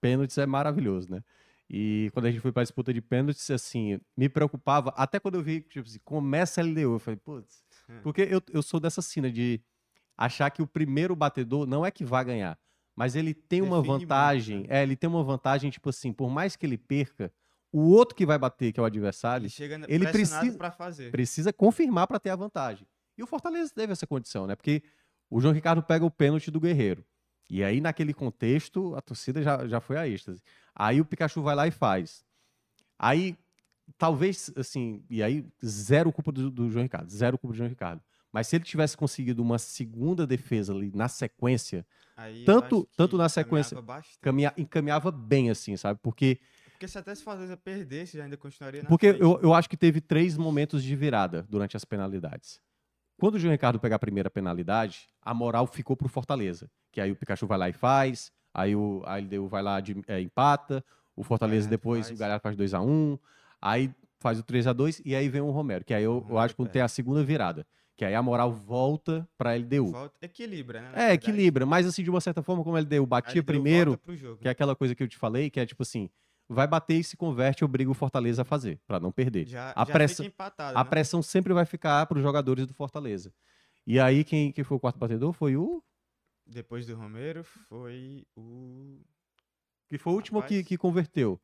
pênaltis é maravilhoso, né? E quando a gente foi para a disputa de pênaltis, assim, me preocupava, até quando eu vi, tipo assim, começa a LDU, eu falei, putz, Hum. porque eu, eu sou dessa cena de achar que o primeiro batedor não é que vai ganhar, mas ele tem uma Define muito, vantagem, né? é, ele tem uma vantagem, tipo assim, por mais que ele perca, o outro que vai bater, que é o adversário, Ele chega ele precisa- precisa confirmar para ter a vantagem. E o Fortaleza teve essa condição, né? Porque o João Ricardo pega o pênalti do Guerreiro. E aí, naquele contexto, a torcida já, já foi a êxtase. Aí o Pikachu vai lá e faz. Aí, talvez, assim, e aí, zero culpa do, do João Ricardo, zero culpa do João Ricardo. Mas se ele tivesse conseguido uma segunda defesa ali na sequência, Aí tanto- tanto na sequência- caminha, encaminhava bem, assim, sabe? Porque Porque se até se Fortaleza perdesse, ainda continuaria na Porque frente. eu, eu acho que teve três momentos de virada durante as penalidades. Quando o João Ricardo pegar a primeira penalidade, a moral ficou pro Fortaleza. Que aí o Pikachu vai lá e faz, aí o a LDU vai lá de, é, empata, o Fortaleza Galhardo depois, faz. o Galhardo faz 2x1, aí faz o 3x2 e aí vem o Romero. Que aí eu, eu Romero acho que tem a segunda virada. Que aí a moral volta pra LDU. Volta, equilibra, né? É, verdade. equilibra, mas assim, de uma certa forma, como a LDU A batia LDU primeiro, jogo. que é aquela coisa que eu te falei, que é tipo assim, vai bater e se converte, obriga o Fortaleza a fazer, pra não perder. já, a já pressa- empatado, A né? pressão sempre vai ficar para os jogadores do Fortaleza. E aí, quem, quem foi o quarto batedor foi o. Depois do Romero foi o. Que foi o último que, que converteu.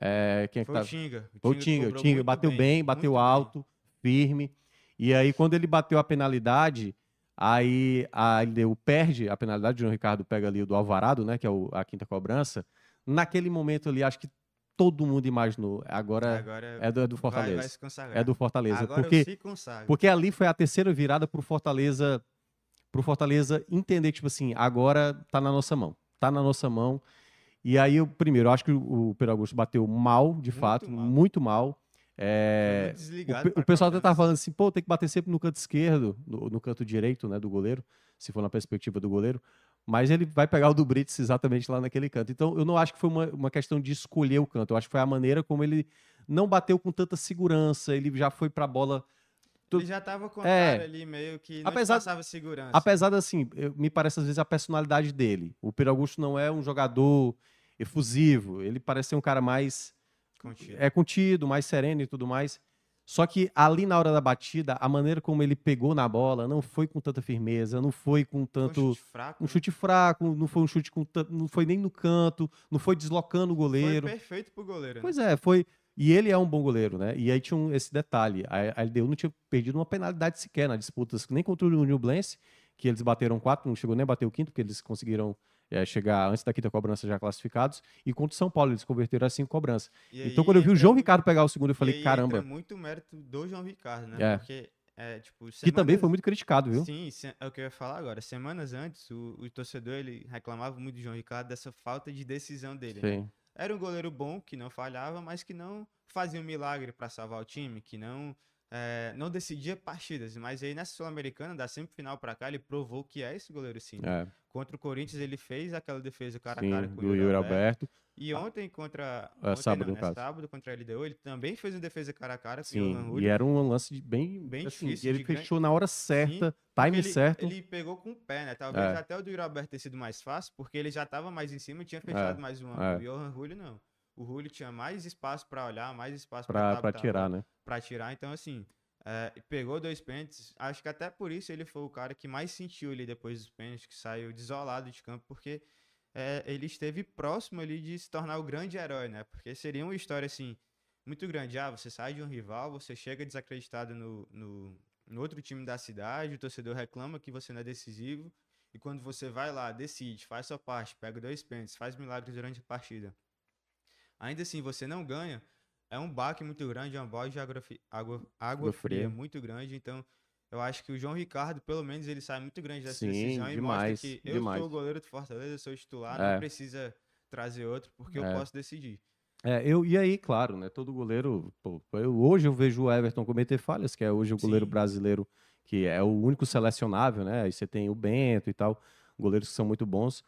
É, quem é que Foi tá? o Tinga. O Tinga. O Tinga muito bateu bem, bateu muito bem. alto, firme. E aí, quando ele bateu a penalidade, aí a LDU perde a penalidade. O João Ricardo pega ali o do Alvarado, né? Que é o- a quinta cobrança. Naquele momento ali, acho que todo mundo imaginou. Agora Agora é do, é do vai, Fortaleza. vai se consagrar. é do Fortaleza. Agora porque. Porque ali foi a terceira virada pro Fortaleza, pro Fortaleza entender que, tipo assim, agora tá na nossa mão. Tá na nossa mão. E aí, eu, primeiro, eu acho que o, Pedro Augusto bateu mal, de fato, mal. muito mal. É, muito o, o pessoal até cobrança. tava falando assim, pô, tem que bater sempre no canto esquerdo, no, no canto direito, né, do goleiro, se for na perspectiva do goleiro. Mas ele vai pegar o do Brits exatamente lá naquele canto. Então, eu não acho que foi uma, uma questão de escolher o canto. Eu acho que foi a maneira como ele não bateu com tanta segurança. Ele já foi pra bola. Ele já tava com É. cara ali meio que não Apesar- passava segurança. Apesar de, assim, eu- me parece às vezes a personalidade dele. O Pedro Augusto não é um jogador efusivo. Ele parece ser um cara mais Contido. é contido, mais sereno e tudo mais. Só que ali na hora da batida, a maneira como ele pegou na bola não foi com tanta firmeza, não foi com Foi um tanto chute fraco. um né? chute fraco, não foi um chute com tan- não foi nem no canto, não foi deslocando o Foi goleiro. perfeito pro goleiro. né? Pois é, foi. E ele é um bom goleiro, né? E aí tinha um- esse detalhe. A, a LDU não tinha perdido uma penalidade sequer na disputa, nem contra o Newblense, que eles bateram quatro, não chegou nem a bater o quinto, porque eles conseguiram é, chegar antes da quinta cobrança já classificados. E contra o São Paulo, eles converteram as cinco cobranças. E Então, quando eu vi o João Ricardo pegar o segundo, eu falei, caramba. entra muito mérito do João Ricardo, né? É. Porque, é, tipo, Que também semanas- foi muito criticado, viu? Sim, é o que eu ia falar agora. Semanas antes, o, o torcedor ele reclamava muito do João Ricardo dessa falta de decisão dele. né? Era um goleiro bom, que não falhava, mas que não fazia um milagre para salvar o time, que não é, não decidia partidas. Mas aí nessa Sul-Americana, da semifinal para cá, ele provou que é esse goleiro sim. É, Contra o Corinthians, ele fez aquela defesa cara a sim, cara com do o Yuri Alberto. E ontem contra. É, ontem sábado, não, caso. sábado contra a LDU, ele também fez uma defesa cara a cara com o Sim, Johan e era um lance de bem, Bem assim, difícil, e ele de grande- fechou na hora certa, Porque time ele, certo. Ele pegou com o pé, né? Talvez É. até o do Yuri Alberto ter sido mais fácil, porque ele já estava mais em cima e tinha fechado mais um é. o Johan Julio não. O Julio tinha mais espaço para olhar, mais espaço pra tirar, né? Para tirar. Então, assim, é, pegou dois pênaltis. Acho que até por isso ele foi o cara que mais sentiu ali depois dos pênaltis, que saiu desolado de campo, porque é, ele esteve próximo ali de se tornar o grande herói, né? Porque seria uma história assim, muito grande. Ah, você sai de um rival, você chega desacreditado no, no, no outro time da cidade, o torcedor reclama que você não é decisivo. E quando você vai lá, decide, faz sua parte, pega dois pênaltis, faz milagres durante a partida. Ainda assim, você não ganha, é um baque muito grande, é um balde de água, água, água fria muito grande. Então, eu acho que o João Ricardo, pelo menos, ele sai muito grande dessa Sim, decisão e demais, mostra que eu demais. sou o goleiro do Fortaleza, eu sou o titular, É. não precisa trazer outro, porque eu É. posso decidir. É, eu, e aí, claro, né? Todo goleiro. pô, eu- hoje eu vejo o Everton cometer falhas, que é hoje o goleiro Sim. brasileiro, que é o único selecionável, né? Aí você tem o Bento e tal, goleiros que são muito bons.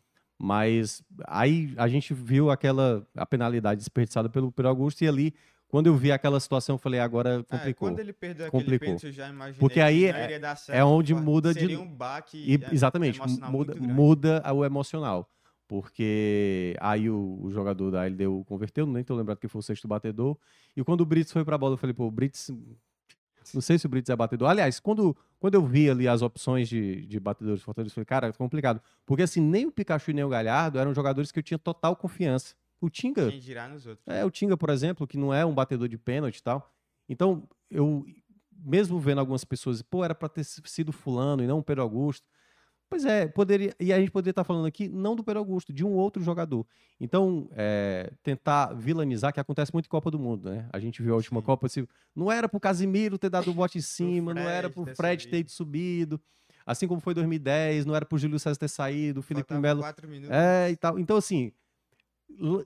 Mas aí a gente viu aquela a penalidade desperdiçada pelo, pelo Augusto, e ali, quando eu vi aquela situação, eu falei, agora É, complicou. quando ele perdeu aquele Complicou. pênalti, eu já imaginei Porque que aí é- é onde muda de- um baque E- é, exatamente, muda, muda o emocional. Porque aí o, o jogador da LDU converteu, nem tô lembrado que foi o sexto batedor. E quando o Brits foi pra bola, eu falei, pô, o Brits. Não sei se o Brits é batedor. Aliás, quando, quando eu vi ali as opções de, de batedores de Fortaleza, eu falei, cara, é complicado. Porque assim, nem o Pikachu e nem o Galhardo eram jogadores que eu tinha total confiança. O Tinga, Quem dirá nos outros. é, o Tinga, por exemplo, que não é um batedor de pênalti e tal. Então, eu, mesmo vendo algumas pessoas, pô, era pra ter sido fulano e não o Pedro Augusto. Pois é, poderia. E a gente poderia estar falando aqui não do Pedro Augusto, de um outro jogador. Então, é, tentar vilanizar, que acontece muito em Copa do Mundo, né? A gente viu a última Sim. Copa, assim, não era pro Casimiro ter dado o bote em cima, não era Fred pro Fred ter subido. Assim como foi 2010, não era pro Júlio César ter saído, o Felipe Melo. É, e tal. Então, assim,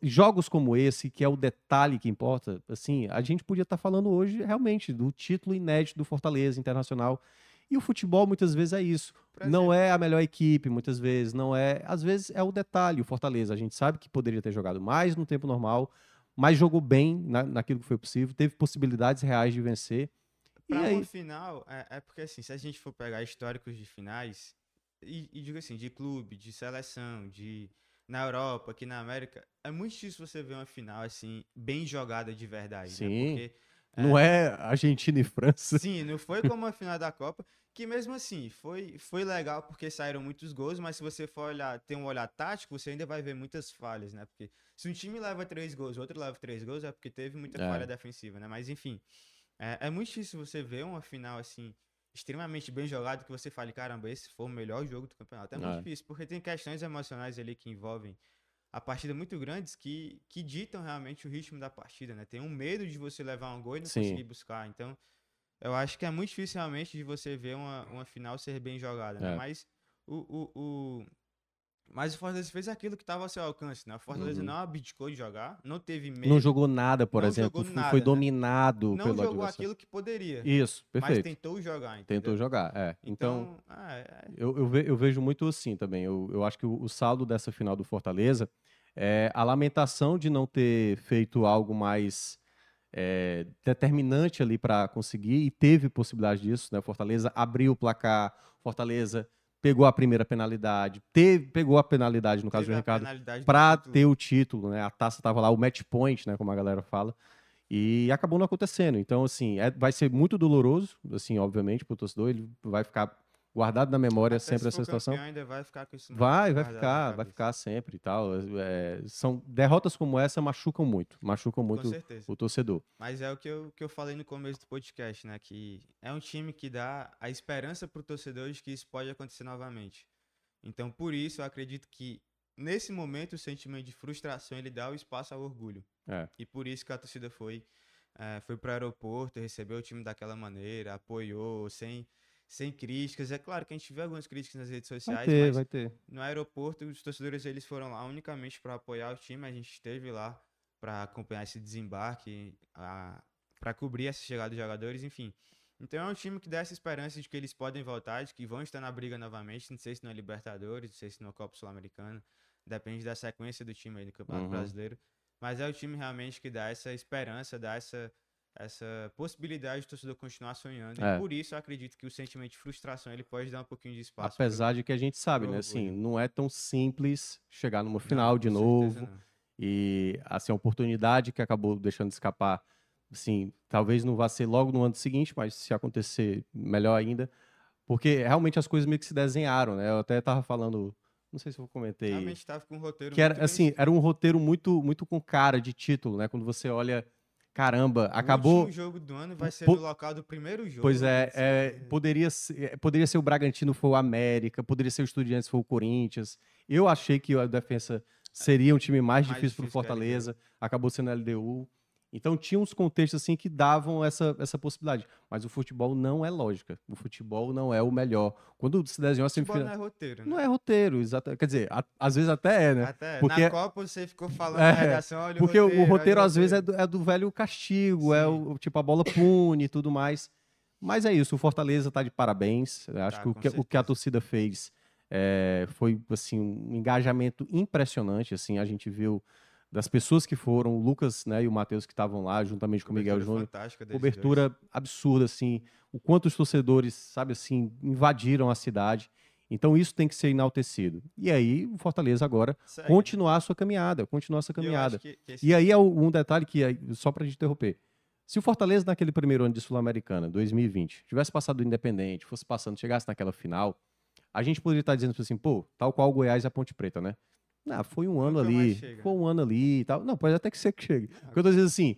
jogos como esse, que é o detalhe que importa, assim, a gente podia estar falando hoje realmente do título inédito do Fortaleza Internacional. E o futebol muitas vezes é isso. Não é a melhor equipe, muitas vezes, não é. Às vezes é o detalhe. O Fortaleza, a gente sabe que poderia ter jogado mais no tempo normal, mas jogou bem na, naquilo que foi possível, teve possibilidades reais de vencer. E Pra aí, final, é, é porque assim, se a gente for pegar históricos de finais, e, e digo assim, de clube, de seleção, de na Europa, aqui na América, é muito difícil você ver uma final assim, bem jogada de verdade. né? Sim. Porque não é Argentina e França. Sim, não foi como a final da Copa, que mesmo assim foi, foi legal porque saíram muitos gols, mas se você for olhar, ter um olhar tático, você ainda vai ver muitas falhas, né? Porque se um time leva três gols, o outro leva três gols, é porque teve muita É. falha defensiva, né? Mas enfim, é, é muito difícil você ver uma final assim, extremamente bem jogada, que você fale, caramba, esse foi o melhor jogo do campeonato. É muito É. difícil, porque tem questões emocionais ali que envolvem a partida muito grandes que, que ditam realmente o ritmo da partida, né? Tem um medo de você levar um gol e não Sim. conseguir buscar. Então, eu acho que é muito difícil realmente de você ver uma, uma final ser bem jogada, né? É. Mas o, o, o, Mas o Fortaleza fez aquilo que estava ao seu alcance, né? O Fortaleza não abdicou de jogar, não teve medo. Uhum. Não jogou nada, por Não exemplo. foi- nada, foi né? dominado não pelo jogou adversário. aquilo que poderia. Isso, mas perfeito. tentou jogar, entendeu? Tentou jogar, é. Então, Então, ah, é- eu, eu vejo muito assim também. Eu, eu acho que o, o saldo dessa final do Fortaleza é a lamentação de não ter feito algo mais é, determinante ali para conseguir, e teve possibilidade disso, né? Fortaleza abriu o placar, Fortaleza pegou a primeira penalidade, teve, pegou a penalidade, no caso do Ricardo, para ter o título, né? A taça tava lá, o match point, né? Como a galera fala. E acabou não acontecendo. Então, assim, é- vai ser muito doloroso, assim, obviamente, pro torcedor. Ele vai ficar guardado na memória Até sempre se essa situação. ainda vai ficar com isso Vai, vai ficar, vai ficar sempre e tal. É, são derrotas como essa machucam muito, machucam muito o torcedor. Mas é o que eu, que eu falei no começo do podcast, né? Que é um time que dá a esperança pro torcedor de que isso pode acontecer novamente. Então, por isso, eu acredito que nesse momento o sentimento de frustração ele dá o espaço ao orgulho. É. E por isso que a torcida foi, eh, foi pro aeroporto, recebeu o time daquela maneira, apoiou, sem, sem críticas. É claro que a gente vê algumas críticas nas redes Vai sociais, ter, mas vai ter. no aeroporto os torcedores eles foram lá unicamente para apoiar o time. A gente esteve lá para acompanhar esse desembarque, para cobrir essa chegada dos jogadores, enfim. Então é um time que dá essa esperança de que eles podem voltar, de que vão estar na briga novamente. Não sei se não é Libertadores, não sei se não é Copa Sul-Americana. Depende da sequência do time aí no Campeonato Uhum. Brasileiro. Mas é o time realmente que dá essa esperança, dá essa, essa possibilidade do torcedor continuar sonhando. É. E por isso eu acredito que o sentimento de frustração ele pode dar um pouquinho de espaço. pro- Apesar de que a gente sabe, pro né? Assim, não é tão simples chegar numa Não, final de com certeza novo. não. E assim, a oportunidade que acabou deixando de escapar, assim, talvez não vá ser logo no ano seguinte, mas se acontecer, melhor ainda. Porque realmente as coisas meio que se desenharam, né? Eu até tava falando, não sei se eu comentei. Realmente estava com um roteiro que era muito bem assim, era um roteiro muito muito com cara de título, né? Quando você olha, caramba, O acabou. último jogo do ano vai ser Po- no local do primeiro jogo. Pois é, ser- é, poderia, ser, é, poderia ser o Bragantino foi o América, poderia ser o Estudiantes foi o Corinthians. Eu achei que a defesa seria um time mais, Mais difícil para o difícil que a Fortaleza, acabou sendo a LDU. Então tinha uns contextos assim que davam essa, essa possibilidade. Mas o futebol não é lógica. O futebol não é o melhor. Quando se desenhou a semifinal. não é roteiro, né? Não é roteiro, exato. Quer dizer, a- às vezes até é, né? Até Porque- na Copa você ficou falando É, na redação, olha Porque o o roteiro, roteiro, o às vezes, é roteiro. do, é do velho castigo, é Sim. o tipo a bola pune e tudo mais. Mas é isso, o Fortaleza tá de parabéns. Eu Acho Tá, que, o que o que a torcida fez é, foi assim um engajamento impressionante. Assim, a gente viu das pessoas que foram, o Lucas né, e o Matheus que estavam lá, juntamente com o Miguel Júnior. Cobertura absurda, assim. O quanto os torcedores, sabe assim, invadiram a cidade. Então isso tem que ser enaltecido. E aí o Fortaleza agora. Segue. continuar a sua caminhada, continuar a sua caminhada. que- que esse- E aí é um detalhe que, só pra gente interromper. Se o Fortaleza, naquele primeiro ano de Sul-Americana, 2020, tivesse passado do Independente, fosse passando, chegasse naquela final, a gente poderia estar dizendo assim, pô, tal qual o Goiás e a Ponte Preta, né? Ah, foi um ano Nunca ali, foi um ano ali e tal. Não, pode até que ser que chegue. O que eu tô dizendo assim,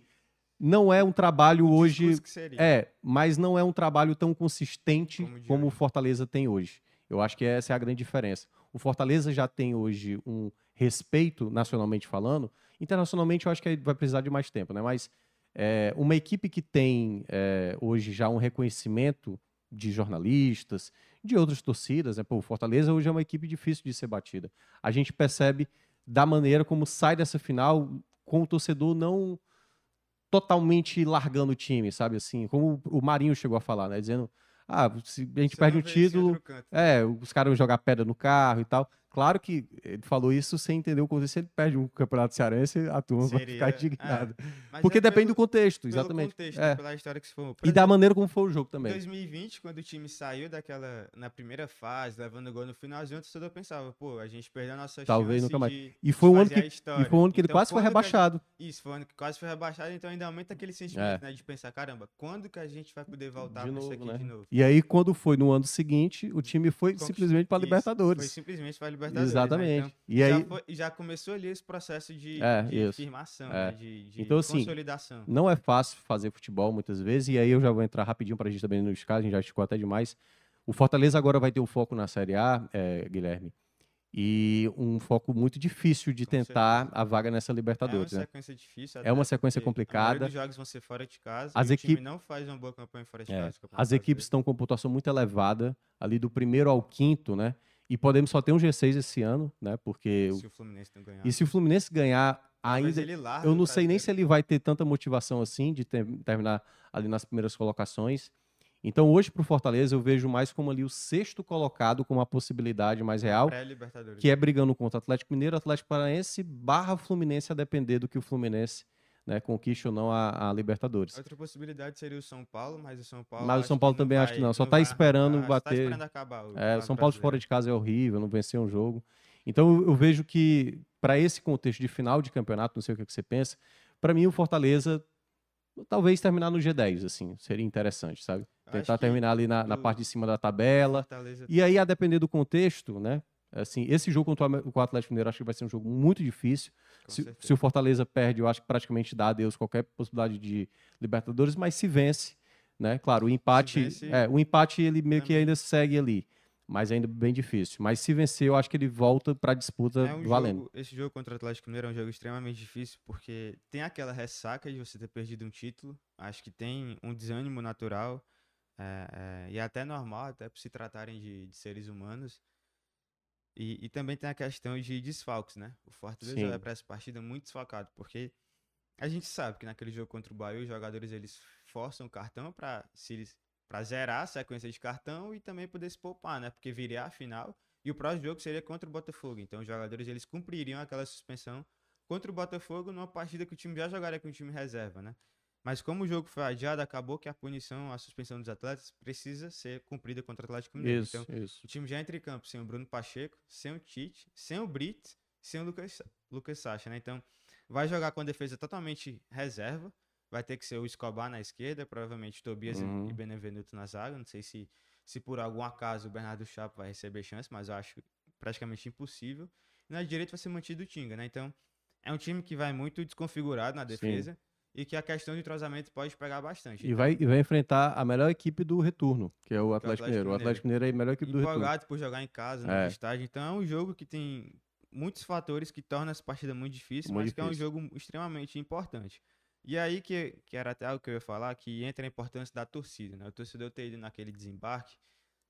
não é um trabalho hoje. que seria. É, mas não é um trabalho tão consistente Como como o hoje. Fortaleza tem hoje. Eu acho que essa é a grande diferença. O Fortaleza já tem hoje um respeito, nacionalmente falando. Internacionalmente, eu acho que vai precisar de mais tempo, né? Mas é, uma equipe que tem é, hoje já um reconhecimento de jornalistas, de outras torcidas, né? Pô, o Fortaleza hoje é uma equipe difícil de ser batida. A gente percebe da maneira como sai dessa final com o torcedor não totalmente largando o time, sabe assim? Como o Marinho chegou a falar, né? Dizendo, ah, se a gente Você perde um título, é, os caras vão jogar pedra no carro e tal. Claro que ele falou isso sem entender o contexto. Se ele perde um campeonato cearense, a turma vai Seria, ficar é. indignada. Mas Porque é depende pelo- do contexto, exatamente. contexto, É. pela história que se formou. E da maneira como foi o jogo Em também. 2020, quando o time saiu daquela. na primeira fase, levando gol no finalzinho, o torcedor pensava, pô, a gente perdeu a nossa Talvez nunca mais. E foi um ano que, e foi um ano que ele Então, quase foi rebaixado. Isso, foi um ano que quase foi rebaixado, então ainda aumenta aquele sentimento, É. né? De pensar, caramba, quando que a gente vai poder voltar De novo, aqui né? de novo? E aí, quando foi no ano seguinte, o time foi Conquist- simplesmente para Libertadores. Foi simplesmente para Libertadores. Exatamente. Né? Então, E já, aí, foi- já começou ali esse processo de, É, de isso. firmação, É. né? De, de Então, assim, consolidação. Não é fácil fazer futebol muitas vezes, e aí eu já vou entrar rapidinho para a gente também nos casos, a gente já esticou até demais. O Fortaleza agora vai ter um foco na Série A, é, Guilherme, e um foco muito difícil de Com tentar certeza. a vaga nessa É uma Libertadores. né? sequência difícil. É uma sequência complicada. dos jogos vão ser fora de casa. As e o equipe- time não faz uma boa campanha fora de É, casa. As equipes estão com pontuação muito elevada, ali do primeiro ao quinto, né? E podemos só ter um G6 esse ano, né? Porque. Se o Fluminense não ganhar. E se o Fluminense ganhar ainda. ele largue Eu não sei nem se ele vai ter tanta motivação assim de ter- terminar ali nas primeiras colocações. Então, hoje, para o Fortaleza, eu vejo mais como ali o sexto colocado como a possibilidade mais real, que é brigando contra o Atlético Mineiro, Atlético Paranaense barra Fluminense, a depender do que o Fluminense né, conquiste ou não a, a Libertadores. Outra possibilidade seria o São Paulo, mas o São Paulo. Mas o São Paulo também acho que não, só tá vai esperando arrancar, só bater. Tá esperando acabar o É, São Paulo fora de casa é horrível, não venceu um jogo. Então eu- vejo que, para esse contexto de final de campeonato, não sei o que que você pensa, para mim o Fortaleza talvez terminar no G10, assim, seria interessante, sabe? Tentar terminar ali na, na parte de cima da tabela. Fortaleza E aí, a depender do contexto, né? Assim, esse jogo contra o Atlético Mineiro acho que vai ser um jogo muito difícil. Se, se o Fortaleza perde, eu acho que praticamente dá adeus qualquer possibilidade de Libertadores, mas se vence, né? Claro, o empate, vence, é, o empate ele meio que também. ainda segue ali, mas ainda bem difícil. Mas se vencer, eu acho que ele volta para a disputa É um valendo. jogo, esse jogo contra o Atlético Mineiro é um jogo extremamente difícil, porque tem aquela ressaca de você ter perdido um título. Acho que tem um desânimo natural. é, é, e é até normal, até por se tratarem de, de seres humanos. E, e também tem a questão de desfalques, né? O Fortaleza Sim. vai para essa partida muito desfalcado, porque a gente sabe que naquele jogo contra o Bahia, os jogadores eles forçam o cartão para se para zerar a sequência de cartão e também poder se poupar, né? Porque viria a final e o próximo jogo seria contra o Botafogo. Então os jogadores eles cumpririam aquela suspensão contra o Botafogo numa partida que o time já jogaria com o time reserva, né? Mas como o jogo foi adiado, acabou que a punição, a suspensão dos atletas precisa ser cumprida contra o Atlético Mineiro. Isso, Então, isso. o time já entra em campo sem o Bruno Pacheco, sem o Tite, sem o Brits, sem o Lucas, Lucas Sacha, né? Então, vai jogar com a defesa totalmente reserva. Vai ter que ser o Escobar na esquerda, provavelmente Tobias e- Uhum. e Benevenuto na zaga. Não sei se, se por algum acaso o Bernardo Chapo vai receber chance, mas eu acho praticamente impossível. E na direita vai ser mantido o Tinga, né? Então, é um time que vai muito desconfigurado na Sim. E que a questão de entrosamento pode pegar bastante. E vai, e vai enfrentar a melhor equipe do retorno, que é o Atlético, Atlético Mineiro. O. Atlético Mineiro é a melhor equipe do retorno. empolgado por jogar em casa, no É. estádio. Então é um jogo que tem muitos fatores que tornam essa partida muito difícil, Muito mas que é um difícil. jogo extremamente importante. E aí que, que era até algo que eu ia falar, que entra a importância da torcida, né? O torcedor ter ido naquele desembarque,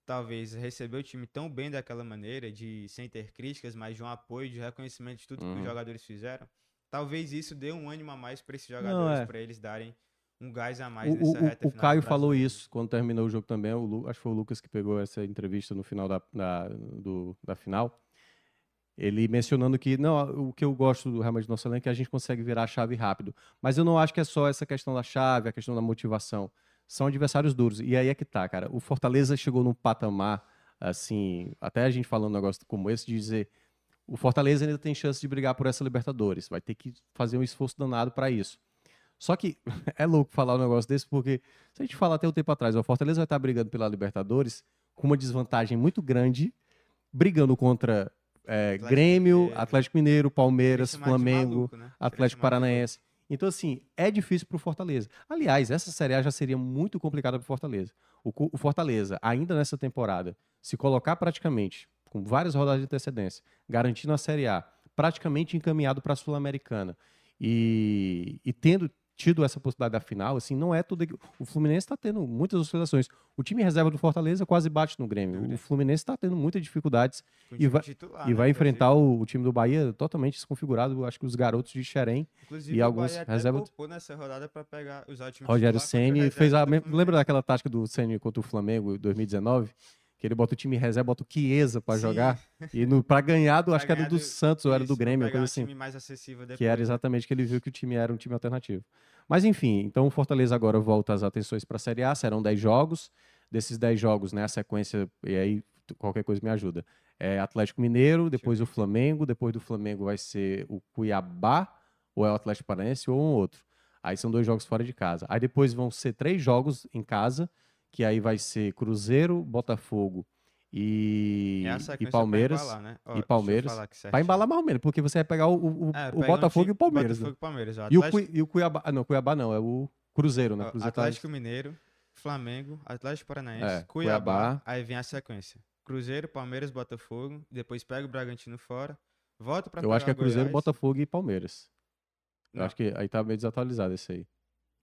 talvez receber o time tão bem daquela maneira, de sem ter críticas, mas de um apoio, de reconhecimento de tudo que Uhum. os jogadores fizeram, talvez isso dê um ânimo a mais para esses jogadores, é. para eles darem um gás a mais O, nessa o- reta o final do Caio falou isso quando terminou o jogo também. O Lu- acho que foi o Lucas que pegou essa entrevista no final da, da, do- da final. Ele mencionando que não, o que eu gosto do Real Madrid nosso elenco é que a gente consegue virar a chave rápido. Mas eu não acho que é só essa questão da chave, a questão da motivação. São adversários duros. E aí é que tá, cara. O Fortaleza chegou num patamar, assim, até a gente falando um negócio como esse, de dizer o Fortaleza ainda tem chance de brigar por essa Libertadores. Vai ter que fazer um esforço danado para isso. Só que é louco falar um negócio desse, porque se a gente falar até um tempo atrás, o Fortaleza vai estar brigando pela Libertadores com uma desvantagem muito grande, brigando contra é, Atlético Grêmio, Mineiro. Atlético Mineiro, Palmeiras, de Flamengo, maluco, né? Queria Atlético Paranaense. Então, assim, é difícil para o Fortaleza. Aliás, essa Série A já seria muito complicada para o Fortaleza. O Fortaleza, ainda nessa temporada, se colocar praticamente, com várias rodadas de antecedência, garantindo a Série A, praticamente encaminhado para a Sul-Americana, e, e tendo tido essa possibilidade da final, assim, não é tudo. O Fluminense está tendo muitas oscilações. O time reserva do Fortaleza quase bate no Grêmio. O Fluminense está tendo muitas dificuldades e time vai- titular, e né, vai inclusive. enfrentar o, o time do Bahia totalmente desconfigurado. Acho que os garotos de Xerém Inclusive, e alguns Bahia até reserva- poupou nessa rodada para pegar os ótimos Rogério Ceni fez a. Lembra daquela tática do Ceni contra o Flamengo em 2019? Que ele bota o time reserva, bota o Chiesa pra Sim. jogar. E no, pra ganhar, do, Pra acho que era ganhar do do- Santos ou era do Grêmio, coisa assim. um time mais acessível depois, Que era exatamente que ele viu que o time era um time alternativo. Mas enfim, então o Fortaleza agora volta as atenções para a Série A, serão 10 jogos. Desses 10 jogos, né, a sequência, e aí qualquer coisa me ajuda. É Atlético Mineiro, depois o Flamengo, depois do Flamengo vai ser o Cuiabá, ou é o Atlético Paranaense, ou um outro. Aí são dois jogos fora de casa. Aí depois vão ser três jogos em casa, que aí vai ser Cruzeiro, Botafogo e, É e sequência pra Palmeiras. embalar, né? Ó, e eu Palmeiras. certinho. embalar mais ou menos, porque você vai pegar o, o- É, o um Botafogo time- e o Palmeiras. né? Botafogo e Palmeiras. E o, Atlético, e o Cuiabá. ah, Não, Cuiabá não, é o Cruzeiro, né? Cruzeiro tá- Atlético Mineiro, Flamengo, Atlético Paranaense, É, Cuiabá, Cuiabá. aí vem a sequência. Cruzeiro, Palmeiras, Botafogo, depois pega o Bragantino fora, volta pra Eu acho que é Cruzeiro, Goiás. Botafogo e Palmeiras. Eu Não. acho que aí tá meio desatualizado esse aí.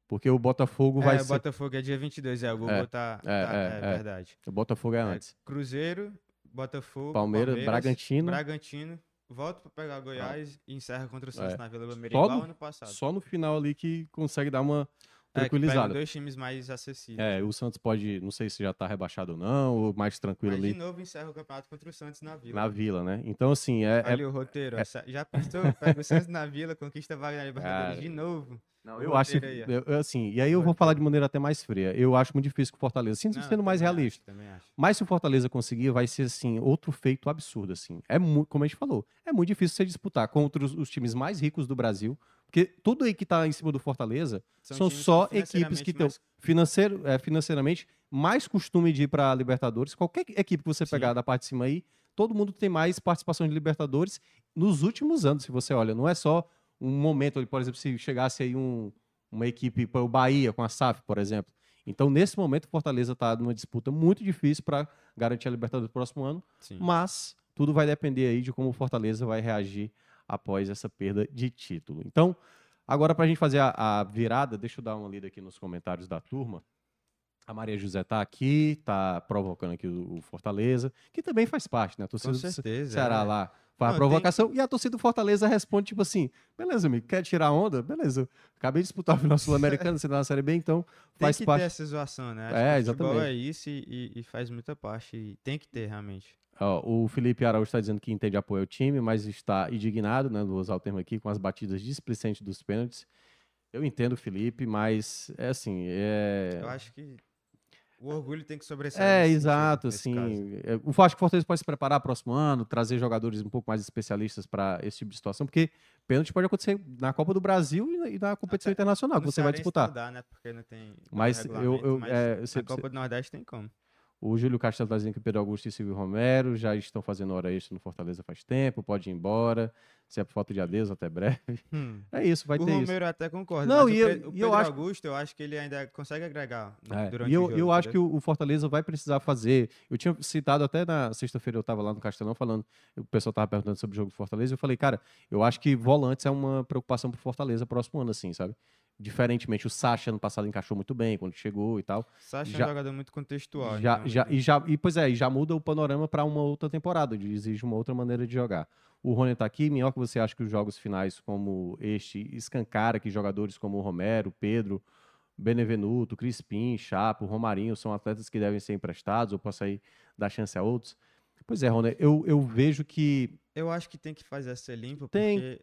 Porque o Botafogo vai é, ser. Botafogo é dia 22, é, o Google É, tá, é, tá- é, é é. verdade. O Botafogo é É, antes. Cruzeiro, Botafogo, Palmeiras, Bragantino. Bragantino, volta pra pegar Goiás e encerra contra o Santos É. na Vila Belmiro, igual no- ano passado. Só no final ali que consegue dar uma É, tranquilizada. dois times mais acessíveis. É, o Santos pode, não sei se já tá rebaixado ou não, ou mais tranquilo Mas ali de novo encerra o campeonato contra o Santos na Vila. na vila, né? Então, assim, é. é- Ali o roteiro. sa- Já pensou? Pega o Santos na Vila, conquista a vaga na Libertadores de novo. Não, eu acho. eu- assim, e aí eu vou falar de maneira até mais fria. Eu acho muito difícil que o Fortaleza, sim, Não, sendo mais realista. acho, acho. Mas se o Fortaleza conseguir, vai ser assim, outro feito absurdo, assim. É muito, como a gente falou, é muito difícil você disputar contra os, os times mais ricos do Brasil, porque tudo aí que tá em cima do Fortaleza são, São só equipes que têm financeiramente financeiro, é, financeiramente mais costume de ir para Libertadores. Qualquer equipe que você Sim. pegar da parte de cima aí, todo mundo tem mais participação de Libertadores nos últimos anos, se você olha. Não é só um momento, por exemplo, se chegasse aí um- uma equipe para o Bahia com a SAF, por exemplo. Então, nesse momento, o Fortaleza está numa disputa muito difícil para garantir a Libertadores do próximo ano, Sim. mas tudo vai depender aí de como o Fortaleza vai reagir após essa perda de título. Então, agora para a gente fazer a, a virada, deixa eu dar uma lida aqui nos comentários da turma. A Maria José está aqui, está provocando aqui o, o Fortaleza, que também faz parte, né? A torcida Com do certeza. Ceará é. lá faz a Não, provocação e a torcida do Fortaleza responde tipo assim: beleza, amigo, quer tirar onda? Beleza. Acabei de disputar o final sul-americano, você tá na Série B, então Tem faz que parte. ter essa zoação, né? Acho É, que exatamente. é isso e, e- e faz muita parte. E tem que ter, realmente. Ó, o Felipe Araújo está dizendo que entende apoio ao time, mas está indignado, né? Vou usar o termo aqui, com as batidas displicentes dos pênaltis. Eu entendo, Felipe, mas é assim. É, Eu acho que o orgulho tem que sobressair. é exato, é, Eu acho que o Fortaleza pode se preparar próximo ano, trazer jogadores um pouco mais especialistas para esse tipo de situação, porque pênalti pode acontecer na Copa do Brasil e na, competição Até internacional, que você vai disputar. Não dá, né? Porque não tem. Mas eu- eu- mas é, na você- Copa do Nordeste tem como. O Júlio Castro está dizendo que o Pedro Augusto e Silvio Romero já estão fazendo hora extra no Fortaleza faz tempo, pode ir embora. Se é por falta de adeus, até breve. É isso, vai o ter isso. Romero até concorda. Não, e o, eu- o e eu Pedro acho- Augusto, eu acho que ele ainda consegue agregar É, durante E eu, o jogo. eu acho que o, o Fortaleza vai precisar fazer. Eu tinha citado até na sexta-feira, eu estava lá no Castelão falando, o pessoal estava perguntando sobre o jogo do Fortaleza. Eu falei, cara, eu acho que volantes é uma preocupação pro Fortaleza próximo ano, assim, sabe? Diferentemente, o Sacha ano passado encaixou muito bem quando chegou e tal. Sacha é já- um jogador muito contextual. Já, então, já, e já, e pois é, e já muda o panorama para uma outra temporada, exige uma outra maneira de jogar. O Rony tá aqui, Minhoca, você acha que os jogos finais como este escancara que jogadores como o Romero, Pedro, Benevenuto, Crispim, Chapo, Romarinho são atletas que devem ser emprestados ou possa aí dar chance a outros? Pois é, Rony, eu, eu vejo que Eu acho que tem que fazer essa limpa, Tem. porque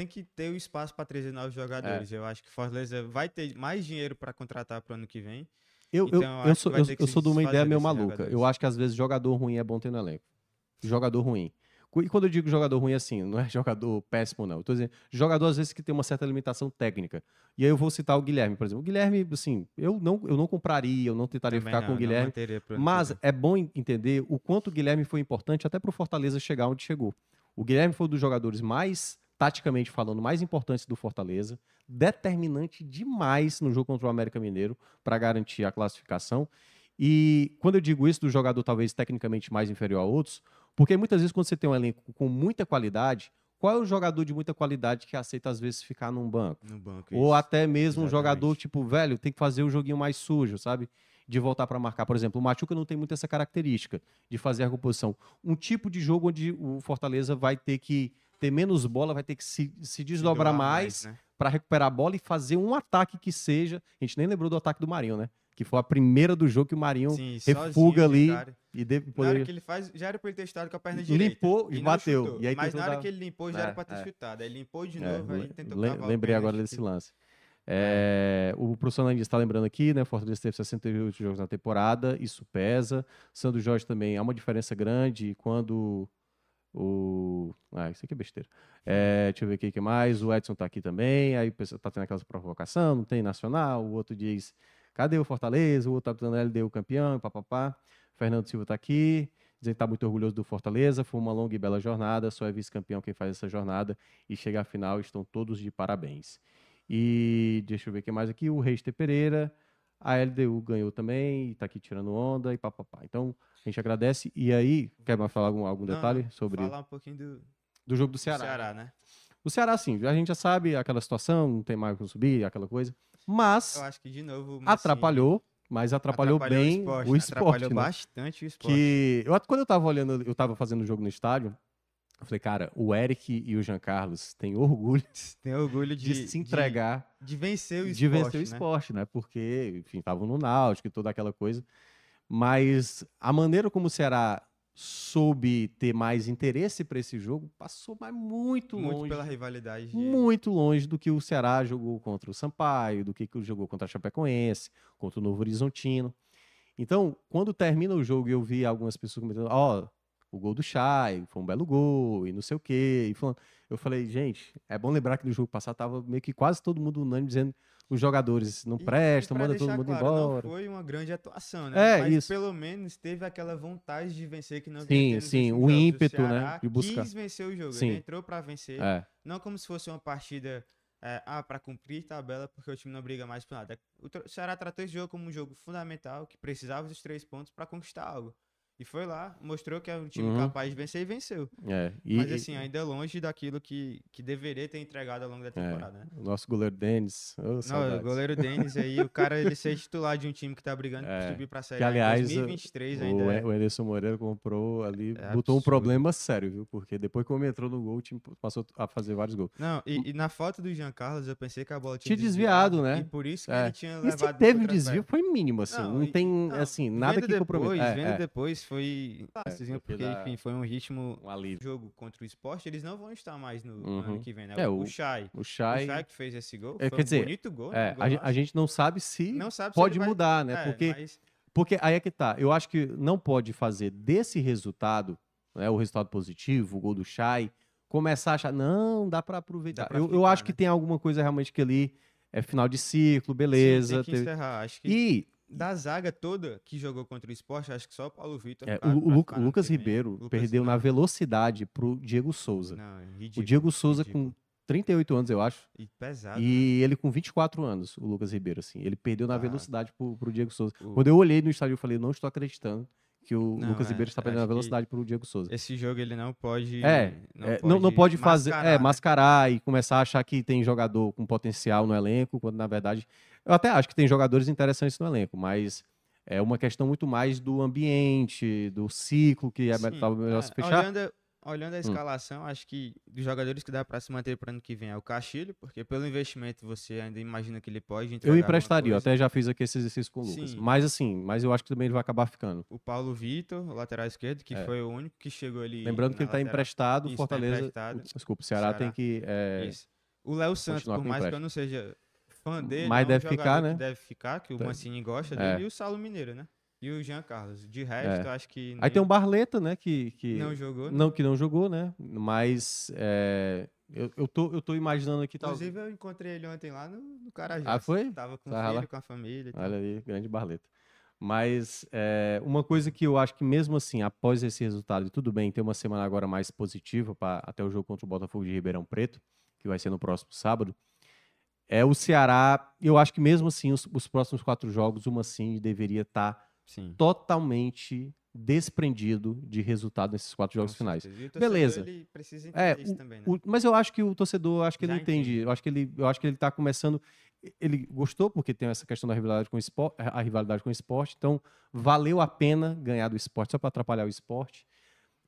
tem que ter o espaço para trazer novos É. jogadores. Eu acho que Fortaleza vai ter mais dinheiro para contratar para o ano que vem. eu, Então, eu, eu eu sou, eu, eu sou de uma ideia meio maluca. jogadores. Eu acho que às vezes jogador ruim é bom ter no elenco. Jogador ruim. E quando eu digo jogador ruim, assim, não é jogador péssimo, não. Eu tô dizendo, jogador às vezes que tem uma certa limitação técnica. E aí eu vou citar o Guilherme, por exemplo. O Guilherme, assim, eu não, eu não compraria, eu não tentaria Também ficar não, com o Guilherme. pro Mas é bom en- entender o quanto o Guilherme foi importante até para o Fortaleza chegar onde chegou. O Guilherme foi um dos jogadores mais, taticamente falando, mais importantes do Fortaleza, determinante demais no jogo contra o América Mineiro para garantir a classificação. E quando eu digo isso do jogador talvez tecnicamente mais inferior a outros, porque muitas vezes quando você tem um elenco com muita qualidade, qual é o jogador de muita qualidade que aceita às vezes ficar num banco? no banco. Ou até mesmo um Exatamente. jogador, tipo, velho, tem que fazer o joguinho mais sujo, sabe? De voltar para marcar. Por exemplo, o Machuca não tem muito essa característica de fazer a recomposição. Um tipo de jogo onde o Fortaleza vai ter que ter menos bola, vai ter que se, se desdobrar doar mais né? para recuperar a bola e fazer um ataque que seja. A gente nem lembrou do ataque do Marinho, né? Que foi a primeira do jogo que o Marinho Sim, refuga sozinho, ali cara. e deve Na hora poder. que ele faz, já era pra ele ter estado com a perna direita. Limpou e bateu. chutou. E aí Mas na hora dar- que ele limpou, já É, era pra ter é. chutado. Aí limpou de É, novo, aí le- tentou lem- lembrei agora que- desse lance. É, o professor Nandis está lembrando aqui, né? Fortaleza teve 68 jogos na temporada, isso pesa. Sandro Jorge também há uma diferença grande quando o. Ah, isso aqui é besteira. É, deixa eu ver o que mais. O Edson tá aqui também. Aí o tá tendo aquela provocação, não tem nacional. O outro diz: cadê o Fortaleza? O outro tá dando LDU campeão, papapá. Fernando Silva tá aqui. Dizendo que tá muito orgulhoso do Fortaleza. Foi uma longa e bela jornada. Só é vice-campeão quem faz essa jornada. E chega à final, estão todos de parabéns. E deixa eu ver o que mais aqui. O Reis T. Pereira. A LDU ganhou também, e tá aqui tirando onda e papapá. Então, a gente agradece. E aí, quer mais falar algum, algum Não, detalhe sobre Falar um pouquinho do, do jogo do do Ceará? Ceará, né? O Ceará, sim, a gente já sabe aquela situação, não tem mais como subir, aquela coisa. Mas Eu acho que, de novo, o Mancini- atrapalhou mas atrapalhou, bem o esporte. Atrapalhou né? bastante o esporte. Que eu, quando eu tava olhando, eu tava fazendo o jogo no estádio, eu falei, cara, o Eric e o Jean Carlos têm orgulho Tem orgulho de, de, se entregar, De, de vencer o esporte. de vencer o né? esporte, né? Porque, enfim, estavam no Náutico e toda aquela coisa. Mas a maneira como o Ceará soube ter mais interesse para esse jogo passou mais muito, Muito longe. pela rivalidade. de- muito longe do que o Ceará jogou contra o Sampaio, do que que jogou contra a Chapecoense, contra o Novo Horizontino. Então, quando termina o jogo eu vi algumas pessoas comentando, ó, o gol do Chay, foi um belo gol, e não sei o quê. E falando, eu falei, gente, é bom lembrar que no jogo passado tava meio que quase todo mundo unânime dizendo os jogadores não E- prestam, e manda todo mundo claro, embora. Não foi uma grande atuação, né? É, Mas isso. pelo menos teve aquela vontade de vencer que não Sim, sim, o ímpeto, né, de buscar. quis vencer o jogo. Sim. Ele entrou pra vencer. É, Não como se fosse uma partida é, ah, para cumprir tabela, porque o time não briga mais por nada. O Ceará tratou esse jogo como um jogo fundamental, que precisava dos três pontos para conquistar algo. E foi lá, mostrou que é um time Uhum. capaz de vencer e venceu. é. E, Mas assim, ainda é longe daquilo que, que deveria ter entregado ao longo da é, temporada, né? o nosso goleiro Denis, ô, Não, o goleiro Denis aí, o cara ele ser titular de um time que tá brigando É, por subir pra série que, aliás, em 2023 o, ainda. é. o Anderson Moreira comprou ali, É botou um absurdo. problema sério, viu? Porque depois que o homem entrou no gol, o time passou a fazer vários gols. Não, e, e na foto do Jean Carlos eu pensei que a bola Tinha tinha, desviado, né? E por isso que É. ele tinha E levado. se teve um desvio, foi mínimo, assim. Não, e- tem, não, assim, nada que depois, comprometa. É, Vendo é, depois foi fácilzinho, porque porque, enfim, foi um ritmo. um alívio. jogo contra o esporte, eles não vão estar mais no, no Uhum. ano que vem, né? É, o, o- o Chay. O O Chay, Chay que fez esse gol. É, foi quer um dizer, bonito gol. é, né? a, gente não sabe se não sabe se pode vai- mudar, né? É, porque, mas- porque aí é que tá. Eu acho que não pode fazer desse resultado, né, o resultado positivo, o gol do Chay, começar a achar, não, dá pra aproveitar. Dá pra eu, eu ficar, acho que né? tem alguma coisa realmente que ali é final de ciclo, Sim, beleza. tem que teve- encerrar. Acho que E da zaga toda que jogou contra o esporte, acho que só o Paulo Vitor. é, o, o Lu- o Lucas. Ribeiro Lucas- perdeu na não, velocidade pro Diego Souza. Não, é o ridículo, Diego Souza ridículo. com 38 anos, eu acho. E pesado. né? E ele com 24 anos, o Lucas Ribeiro, assim. Ele perdeu na Tá. velocidade pro, pro Diego Souza. O- Quando eu olhei no estádio, eu falei, não estou acreditando que o Não, Lucas é, Ribeiro está perdendo que velocidade pro Diego Souza. Esse jogo ele não pode. É, É, não, não pode fazer, mascarar, é, né? mascarar e começar a achar que tem jogador com potencial no elenco, quando na verdade. Eu até acho que tem jogadores interessantes no elenco, mas é uma questão muito mais do ambiente, do ciclo, que é Sim, melhor é, se fechar. Hum. Olhando, olhando a escalação, acho que dos jogadores que dá pra se manter para ano que vem é o Castilho, porque pelo investimento você ainda imagina que ele pode Eu emprestaria, eu até já fiz aqui esse exercício com o Lucas. Sim. Mas assim, mas eu acho que também ele vai acabar ficando. O Paulo Vitor, o lateral esquerdo, que É. foi o único que chegou ali. Lembrando que ele está emprestado, Isso, tá Fortaleza. emprestado. Desculpa, o Ceará, Ceará. tem que. é. O Léo Santos, por mais que eu não seja fã dele, Mas é um deve ficar, né? Deve ficar, que o. Mancini gosta É. dele, e o Saulo Mineiro, né? E o Jean Carlos. De resto, eu acho que. Aí nem- tem um Barleta, né? Que, que Não jogou. né? não que não jogou, né? Mas é, eu, eu, tô, eu tô imaginando aqui tal. Inclusive, eu encontrei ele ontem lá no, no Carajás. Ah, foi? Tava com o Tava filho, lá? com a família. tal. Olha aí, grande Barleta. Mas é, uma coisa que eu acho que mesmo assim, após esse resultado, e tudo bem, tem uma semana agora mais positiva pra, até o jogo contra o Botafogo de Ribeirão Preto, que vai ser no próximo sábado, é o Ceará. Eu acho que mesmo assim, os, os próximos quatro jogos, uma sim deveria estar Sim. totalmente desprendido de resultado nesses quatro jogos finais. o Beleza. Ele É, também, né? O- mas eu acho que o torcedor, acho que ele Já entende. entende. Eu acho que ele, eu acho que ele está começando. Ele gostou porque tem essa questão da rivalidade com o esporte, a rivalidade com o esporte. Então valeu a pena ganhar do esporte só para atrapalhar o esporte.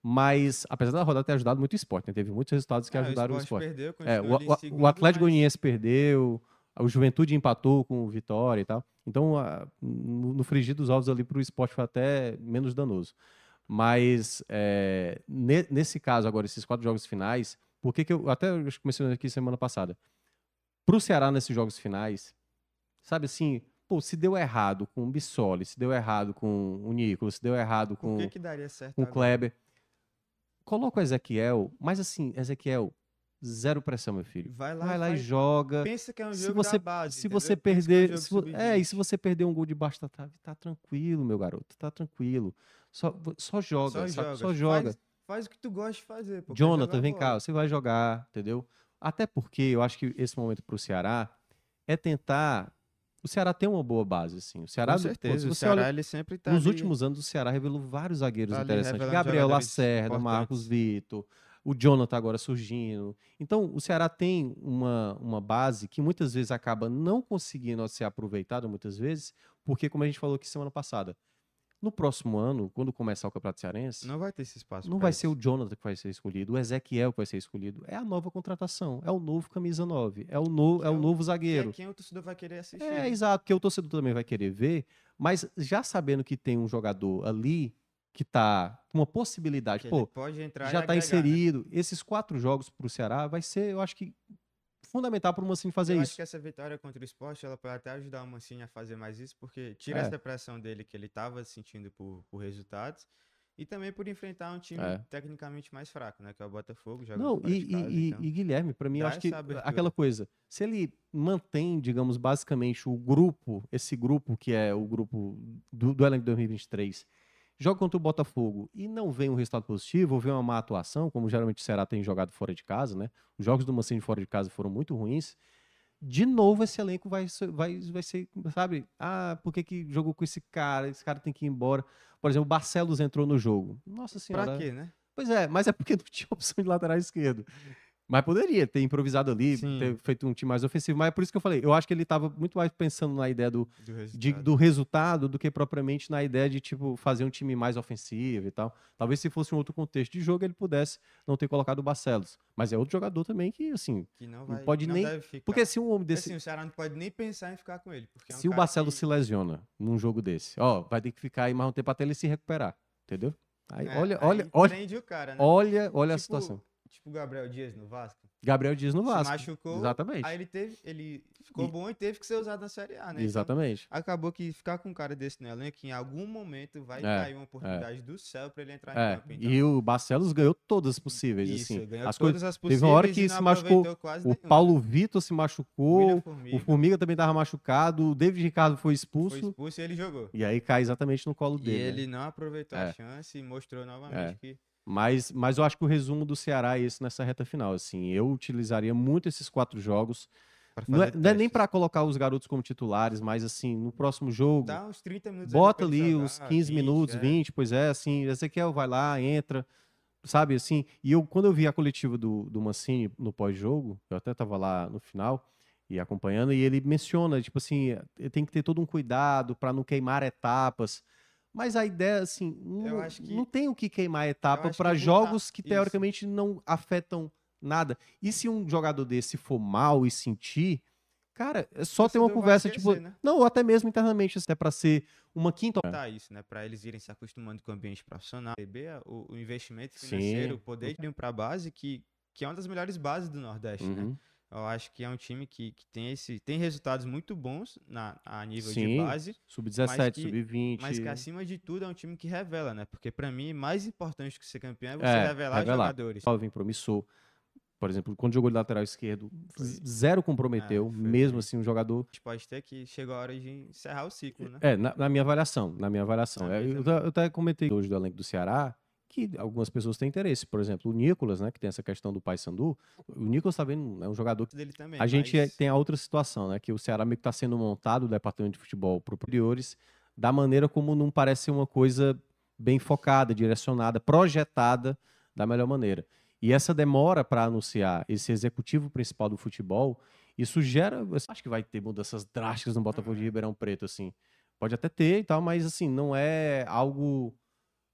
Mas apesar da rodada ter ajudado muito o esporte, né? teve muitos resultados que Ah, ajudaram o Sport esporte. Perdeu, É, o, em o- o segundo, Atlético mas- Goianiense perdeu, o Juventude empatou com o Vitória e tal. Então, a- no, no frigir dos ovos ali para o esporte foi até menos danoso. Mas é, ne- nesse caso, agora, esses quatro jogos finais, por que que eu. Até eu comecei aqui semana passada. Para o Ceará nesses jogos finais, sabe assim, pô, se deu errado com o Bissoli, se deu errado com o Nicolas, se deu errado com, que, que daria certo com o? Kleber. Coloca o Ezequiel, mas assim, Ezequiel, zero pressão, meu filho. Vai lá, Vai e lá e faz- joga. Pensa que é um Se jogo você, da base, se entendeu? você que é um perder, se vo- é, e se sub-20. você perder um gol debaixo da trave, tá tranquilo, meu garoto, tá tranquilo. Só, só joga, Só joga. Só joga. Faz, faz o que tu gosta de fazer. pô, Jonathan, vem bola. cá, você vai jogar, entendeu? Até porque eu acho que esse momento pro Ceará é tentar. O Ceará tem uma boa base, assim. O Ceará, Com certeza, o Ceará olha, ele sempre tá nos ali- últimos anos, o Ceará revelou vários zagueiros Tá interessantes. Gabriel Lacerda. Marcos Vitor, o Jonathan agora surgindo. Então, o Ceará tem uma, uma base que muitas vezes acaba não conseguindo ser aproveitada, muitas vezes, porque, como a gente falou aqui semana passada, no próximo ano, quando começar o Campeonato Cearense, Não vai ter esse espaço. não vai isso. ser o Jonathan que vai ser escolhido, o Ezequiel que vai ser escolhido. É a nova contratação, é o novo camisa 9, é o, no, Que é é o o- novo Que é zagueiro. quem o torcedor vai querer assistir. É, né? exato, porque o torcedor também vai querer ver, mas já sabendo que tem um jogador ali que tá com uma possibilidade, Que pô, ele pode entrar já tá agregar, né? inserido. Esses quatro jogos pro Ceará vai ser, eu acho que, fundamental para o Mancini fazer eu isso. acho que essa vitória contra o esporte ela pode até ajudar o Mancini a fazer mais isso, porque tira É. essa pressão dele que ele estava sentindo por, por resultados e também por enfrentar um time É. tecnicamente mais fraco, né? Que é o Botafogo. Joga Não, e, casa, e- então. e Guilherme, para mim, eu dá acho que abertura. aquela coisa, se ele mantém, digamos, basicamente o grupo, esse grupo que é o grupo do, do elenco 2023, joga contra o Botafogo e não vem um resultado positivo, ou vem uma má atuação, como geralmente o Ceará tem jogado fora de casa, né? Os jogos do Mancini fora de casa foram muito ruins. De novo, esse elenco vai, ser- vai, vai ser, sabe? Ah, por que, que jogou com esse cara? Esse cara tem que ir embora. Por exemplo, o Barcelos entrou no jogo. Nossa senhora. Pra quê, né? Pois é, mas é porque não tinha opção de lateral esquerdo. Mas poderia ter improvisado ali, Sim. ter feito um time mais ofensivo. Mas é por isso que eu falei, eu acho que ele estava muito mais pensando na ideia do, Do resultado. de- do resultado do que propriamente na ideia de, tipo, fazer um time mais ofensivo e tal. Talvez se fosse um outro contexto de jogo, ele pudesse não ter colocado o Barcelos. Mas é outro jogador também que, assim... Que não, não vai, pode não nem-. Porque se um homem desse... Assim, o Ceará não pode nem pensar em ficar com ele. É um se o Barcelos que- se lesiona num jogo desse, ó, vai ter que ficar aí mais um tempo até ele se recuperar. Entendeu? Aí, É, olha, aí olha, olha, cara, né? olha, olha a Tipo- situação. Tipo o Gabriel Dias no Vasco. Gabriel Dias no Vasco. Se machucou. Exatamente. Aí ele teve. Ele ficou E- bom e teve que ser usado na Série A, né? Então, Exatamente. acabou que ficar com um cara desse no elenco, em algum momento vai É, cair uma oportunidade do céu pra ele entrar em É, campo. Então, e o Barcelos ganhou todas as possíveis, isso, assim. ganhou As todas coisas, as teve possíveis uma hora e que se machucou, o. Paulo Vitor se machucou, o Formiga Formiga também tava machucado, o David Ricardo foi foi expulso, expulso e ele jogou. e aí cai exatamente no colo E dele. né? ele não aproveitou É. a chance e mostrou novamente É. que Mas, mas eu acho que o resumo do Ceará é esse nessa reta final, assim. Eu utilizaria muito esses quatro jogos. Não é, não é nem para colocar os garotos como titulares, mas assim, no próximo jogo, Dá uns 30 minutos bota ali jogar, uns 15 minutos, é. 20, pois é, assim, Ezequiel vai lá, entra, sabe, assim, e eu, quando eu vi a coletiva do, do Mancini no pós-jogo, eu até tava lá no final e acompanhando, e ele menciona, tipo assim, eh, tem que ter todo um cuidado para não queimar etapas, mas a ideia, assim, não, acho que- não tem o que queimar etapa acho para que botar- jogos que isso. teoricamente não afetam nada. E se um jogador desse for mal e sentir, cara, é só ter uma conversa, tipo, esquecer, né? não, ou até mesmo internamente, até para ser uma quinta Tá isso, né? Pra eles irem se acostumando com o ambiente profissional, o, o investimento financeiro, Sim. o poder de ir pra base, que, que é uma das melhores bases do Nordeste, né? Eu acho que é um time que, que tem, esse, tem resultados muito bons na, a nível de Sim, base, Sub-17, que- sub-20. mas que acima de tudo é um time que revela, né? Porque pra mim, mais importante que ser campeão é você É, revelar, revelar. jogadores. jovem, promissor. Por exemplo, quando jogou de lateral esquerdo, z- zero comprometeu, É, foi mesmo bem. assim, um jogador. A gente pode ter que chegou a hora de encerrar o ciclo, né? É, na, na minha avaliação, na minha avaliação. Na É, eu, eu até comentei hoje do elenco do Ceará que algumas pessoas têm interesse. Por exemplo, o Nicolas, né, que tem essa questão do Paysandu. O Nicolas tá vendo, é um jogador que Dele também. A gente mas- tem a outra situação, né? Que o Ceará meio que está sendo montado, o departamento de futebol para superiores, da maneira como não parece ser uma coisa bem focada, direcionada, projetada da melhor maneira. E essa demora para anunciar esse executivo principal do futebol, isso gera. eu Acho que vai ter mudanças drásticas no Botafogo de Ribeirão Preto, assim. Pode até ter e tal, mas assim, não é algo.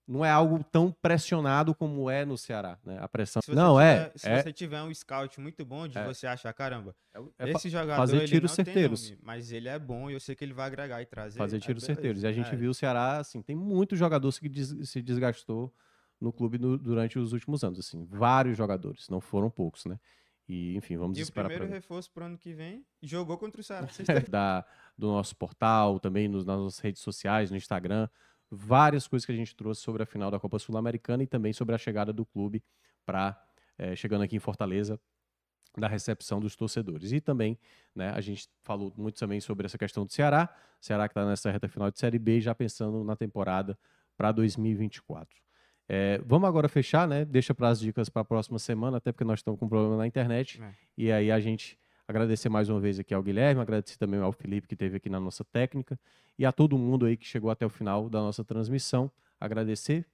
Não é algo tão pressionado como é no Ceará, né? A pressão. Não, é. tiver- Se é, você tiver um scout muito bom de É. você achar, caramba, é fa- esse jogador fazer tiros certeiros. nome, mas ele é bom e eu sei que ele vai agregar e trazer. fazer aí tiros certeiros. E a gente É, viu o Ceará, assim, tem muito jogador que des- se desgastou no clube no- durante os últimos anos, assim, vários jogadores, não foram poucos, né? E, enfim, vamos E o esperar primeiro para ver. reforço pro ano que vem jogou contra o Ceará. Da, do nosso portal, também nos, nas nossas redes sociais, no Instagram, várias coisas que a gente trouxe sobre a final da Copa Sul-Americana e também sobre a chegada do clube para chegando aqui em Fortaleza da recepção dos torcedores. E também, né, a gente falou muito também sobre essa questão do Ceará, Ceará que está nessa reta final de Série B, já pensando na temporada para 2024. É, vamos agora fechar, né? Deixa para as dicas para a próxima semana, até porque nós estamos com problema na internet. É. E aí a gente agradecer mais uma vez aqui ao Guilherme, agradecer também ao Felipe que esteve aqui na nossa técnica e a todo mundo aí que chegou até o final da nossa transmissão. Agradecer,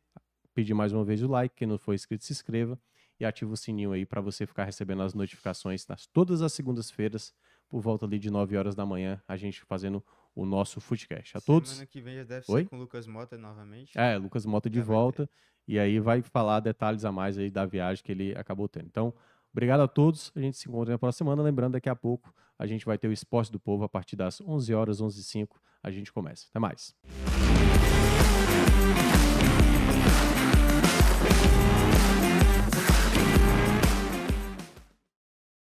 pedir mais uma vez o like, quem não for inscrito se inscreva e ativa o sininho aí para você ficar recebendo as notificações nas todas as segundas-feiras, por volta ali de 9 horas da manhã, a gente fazendo o nosso Footcast. A todos. Semana que vem já deve Oi? ser com o Lucas Mota novamente. É, Lucas Mota de Já volta. E aí vai falar detalhes a mais aí da viagem que ele acabou tendo. Então, obrigado a todos. A gente se encontra na próxima semana. Lembrando, daqui a pouco a gente vai ter o Esporte do Povo a partir das 11 horas, 11 h 05 A gente começa. Até mais.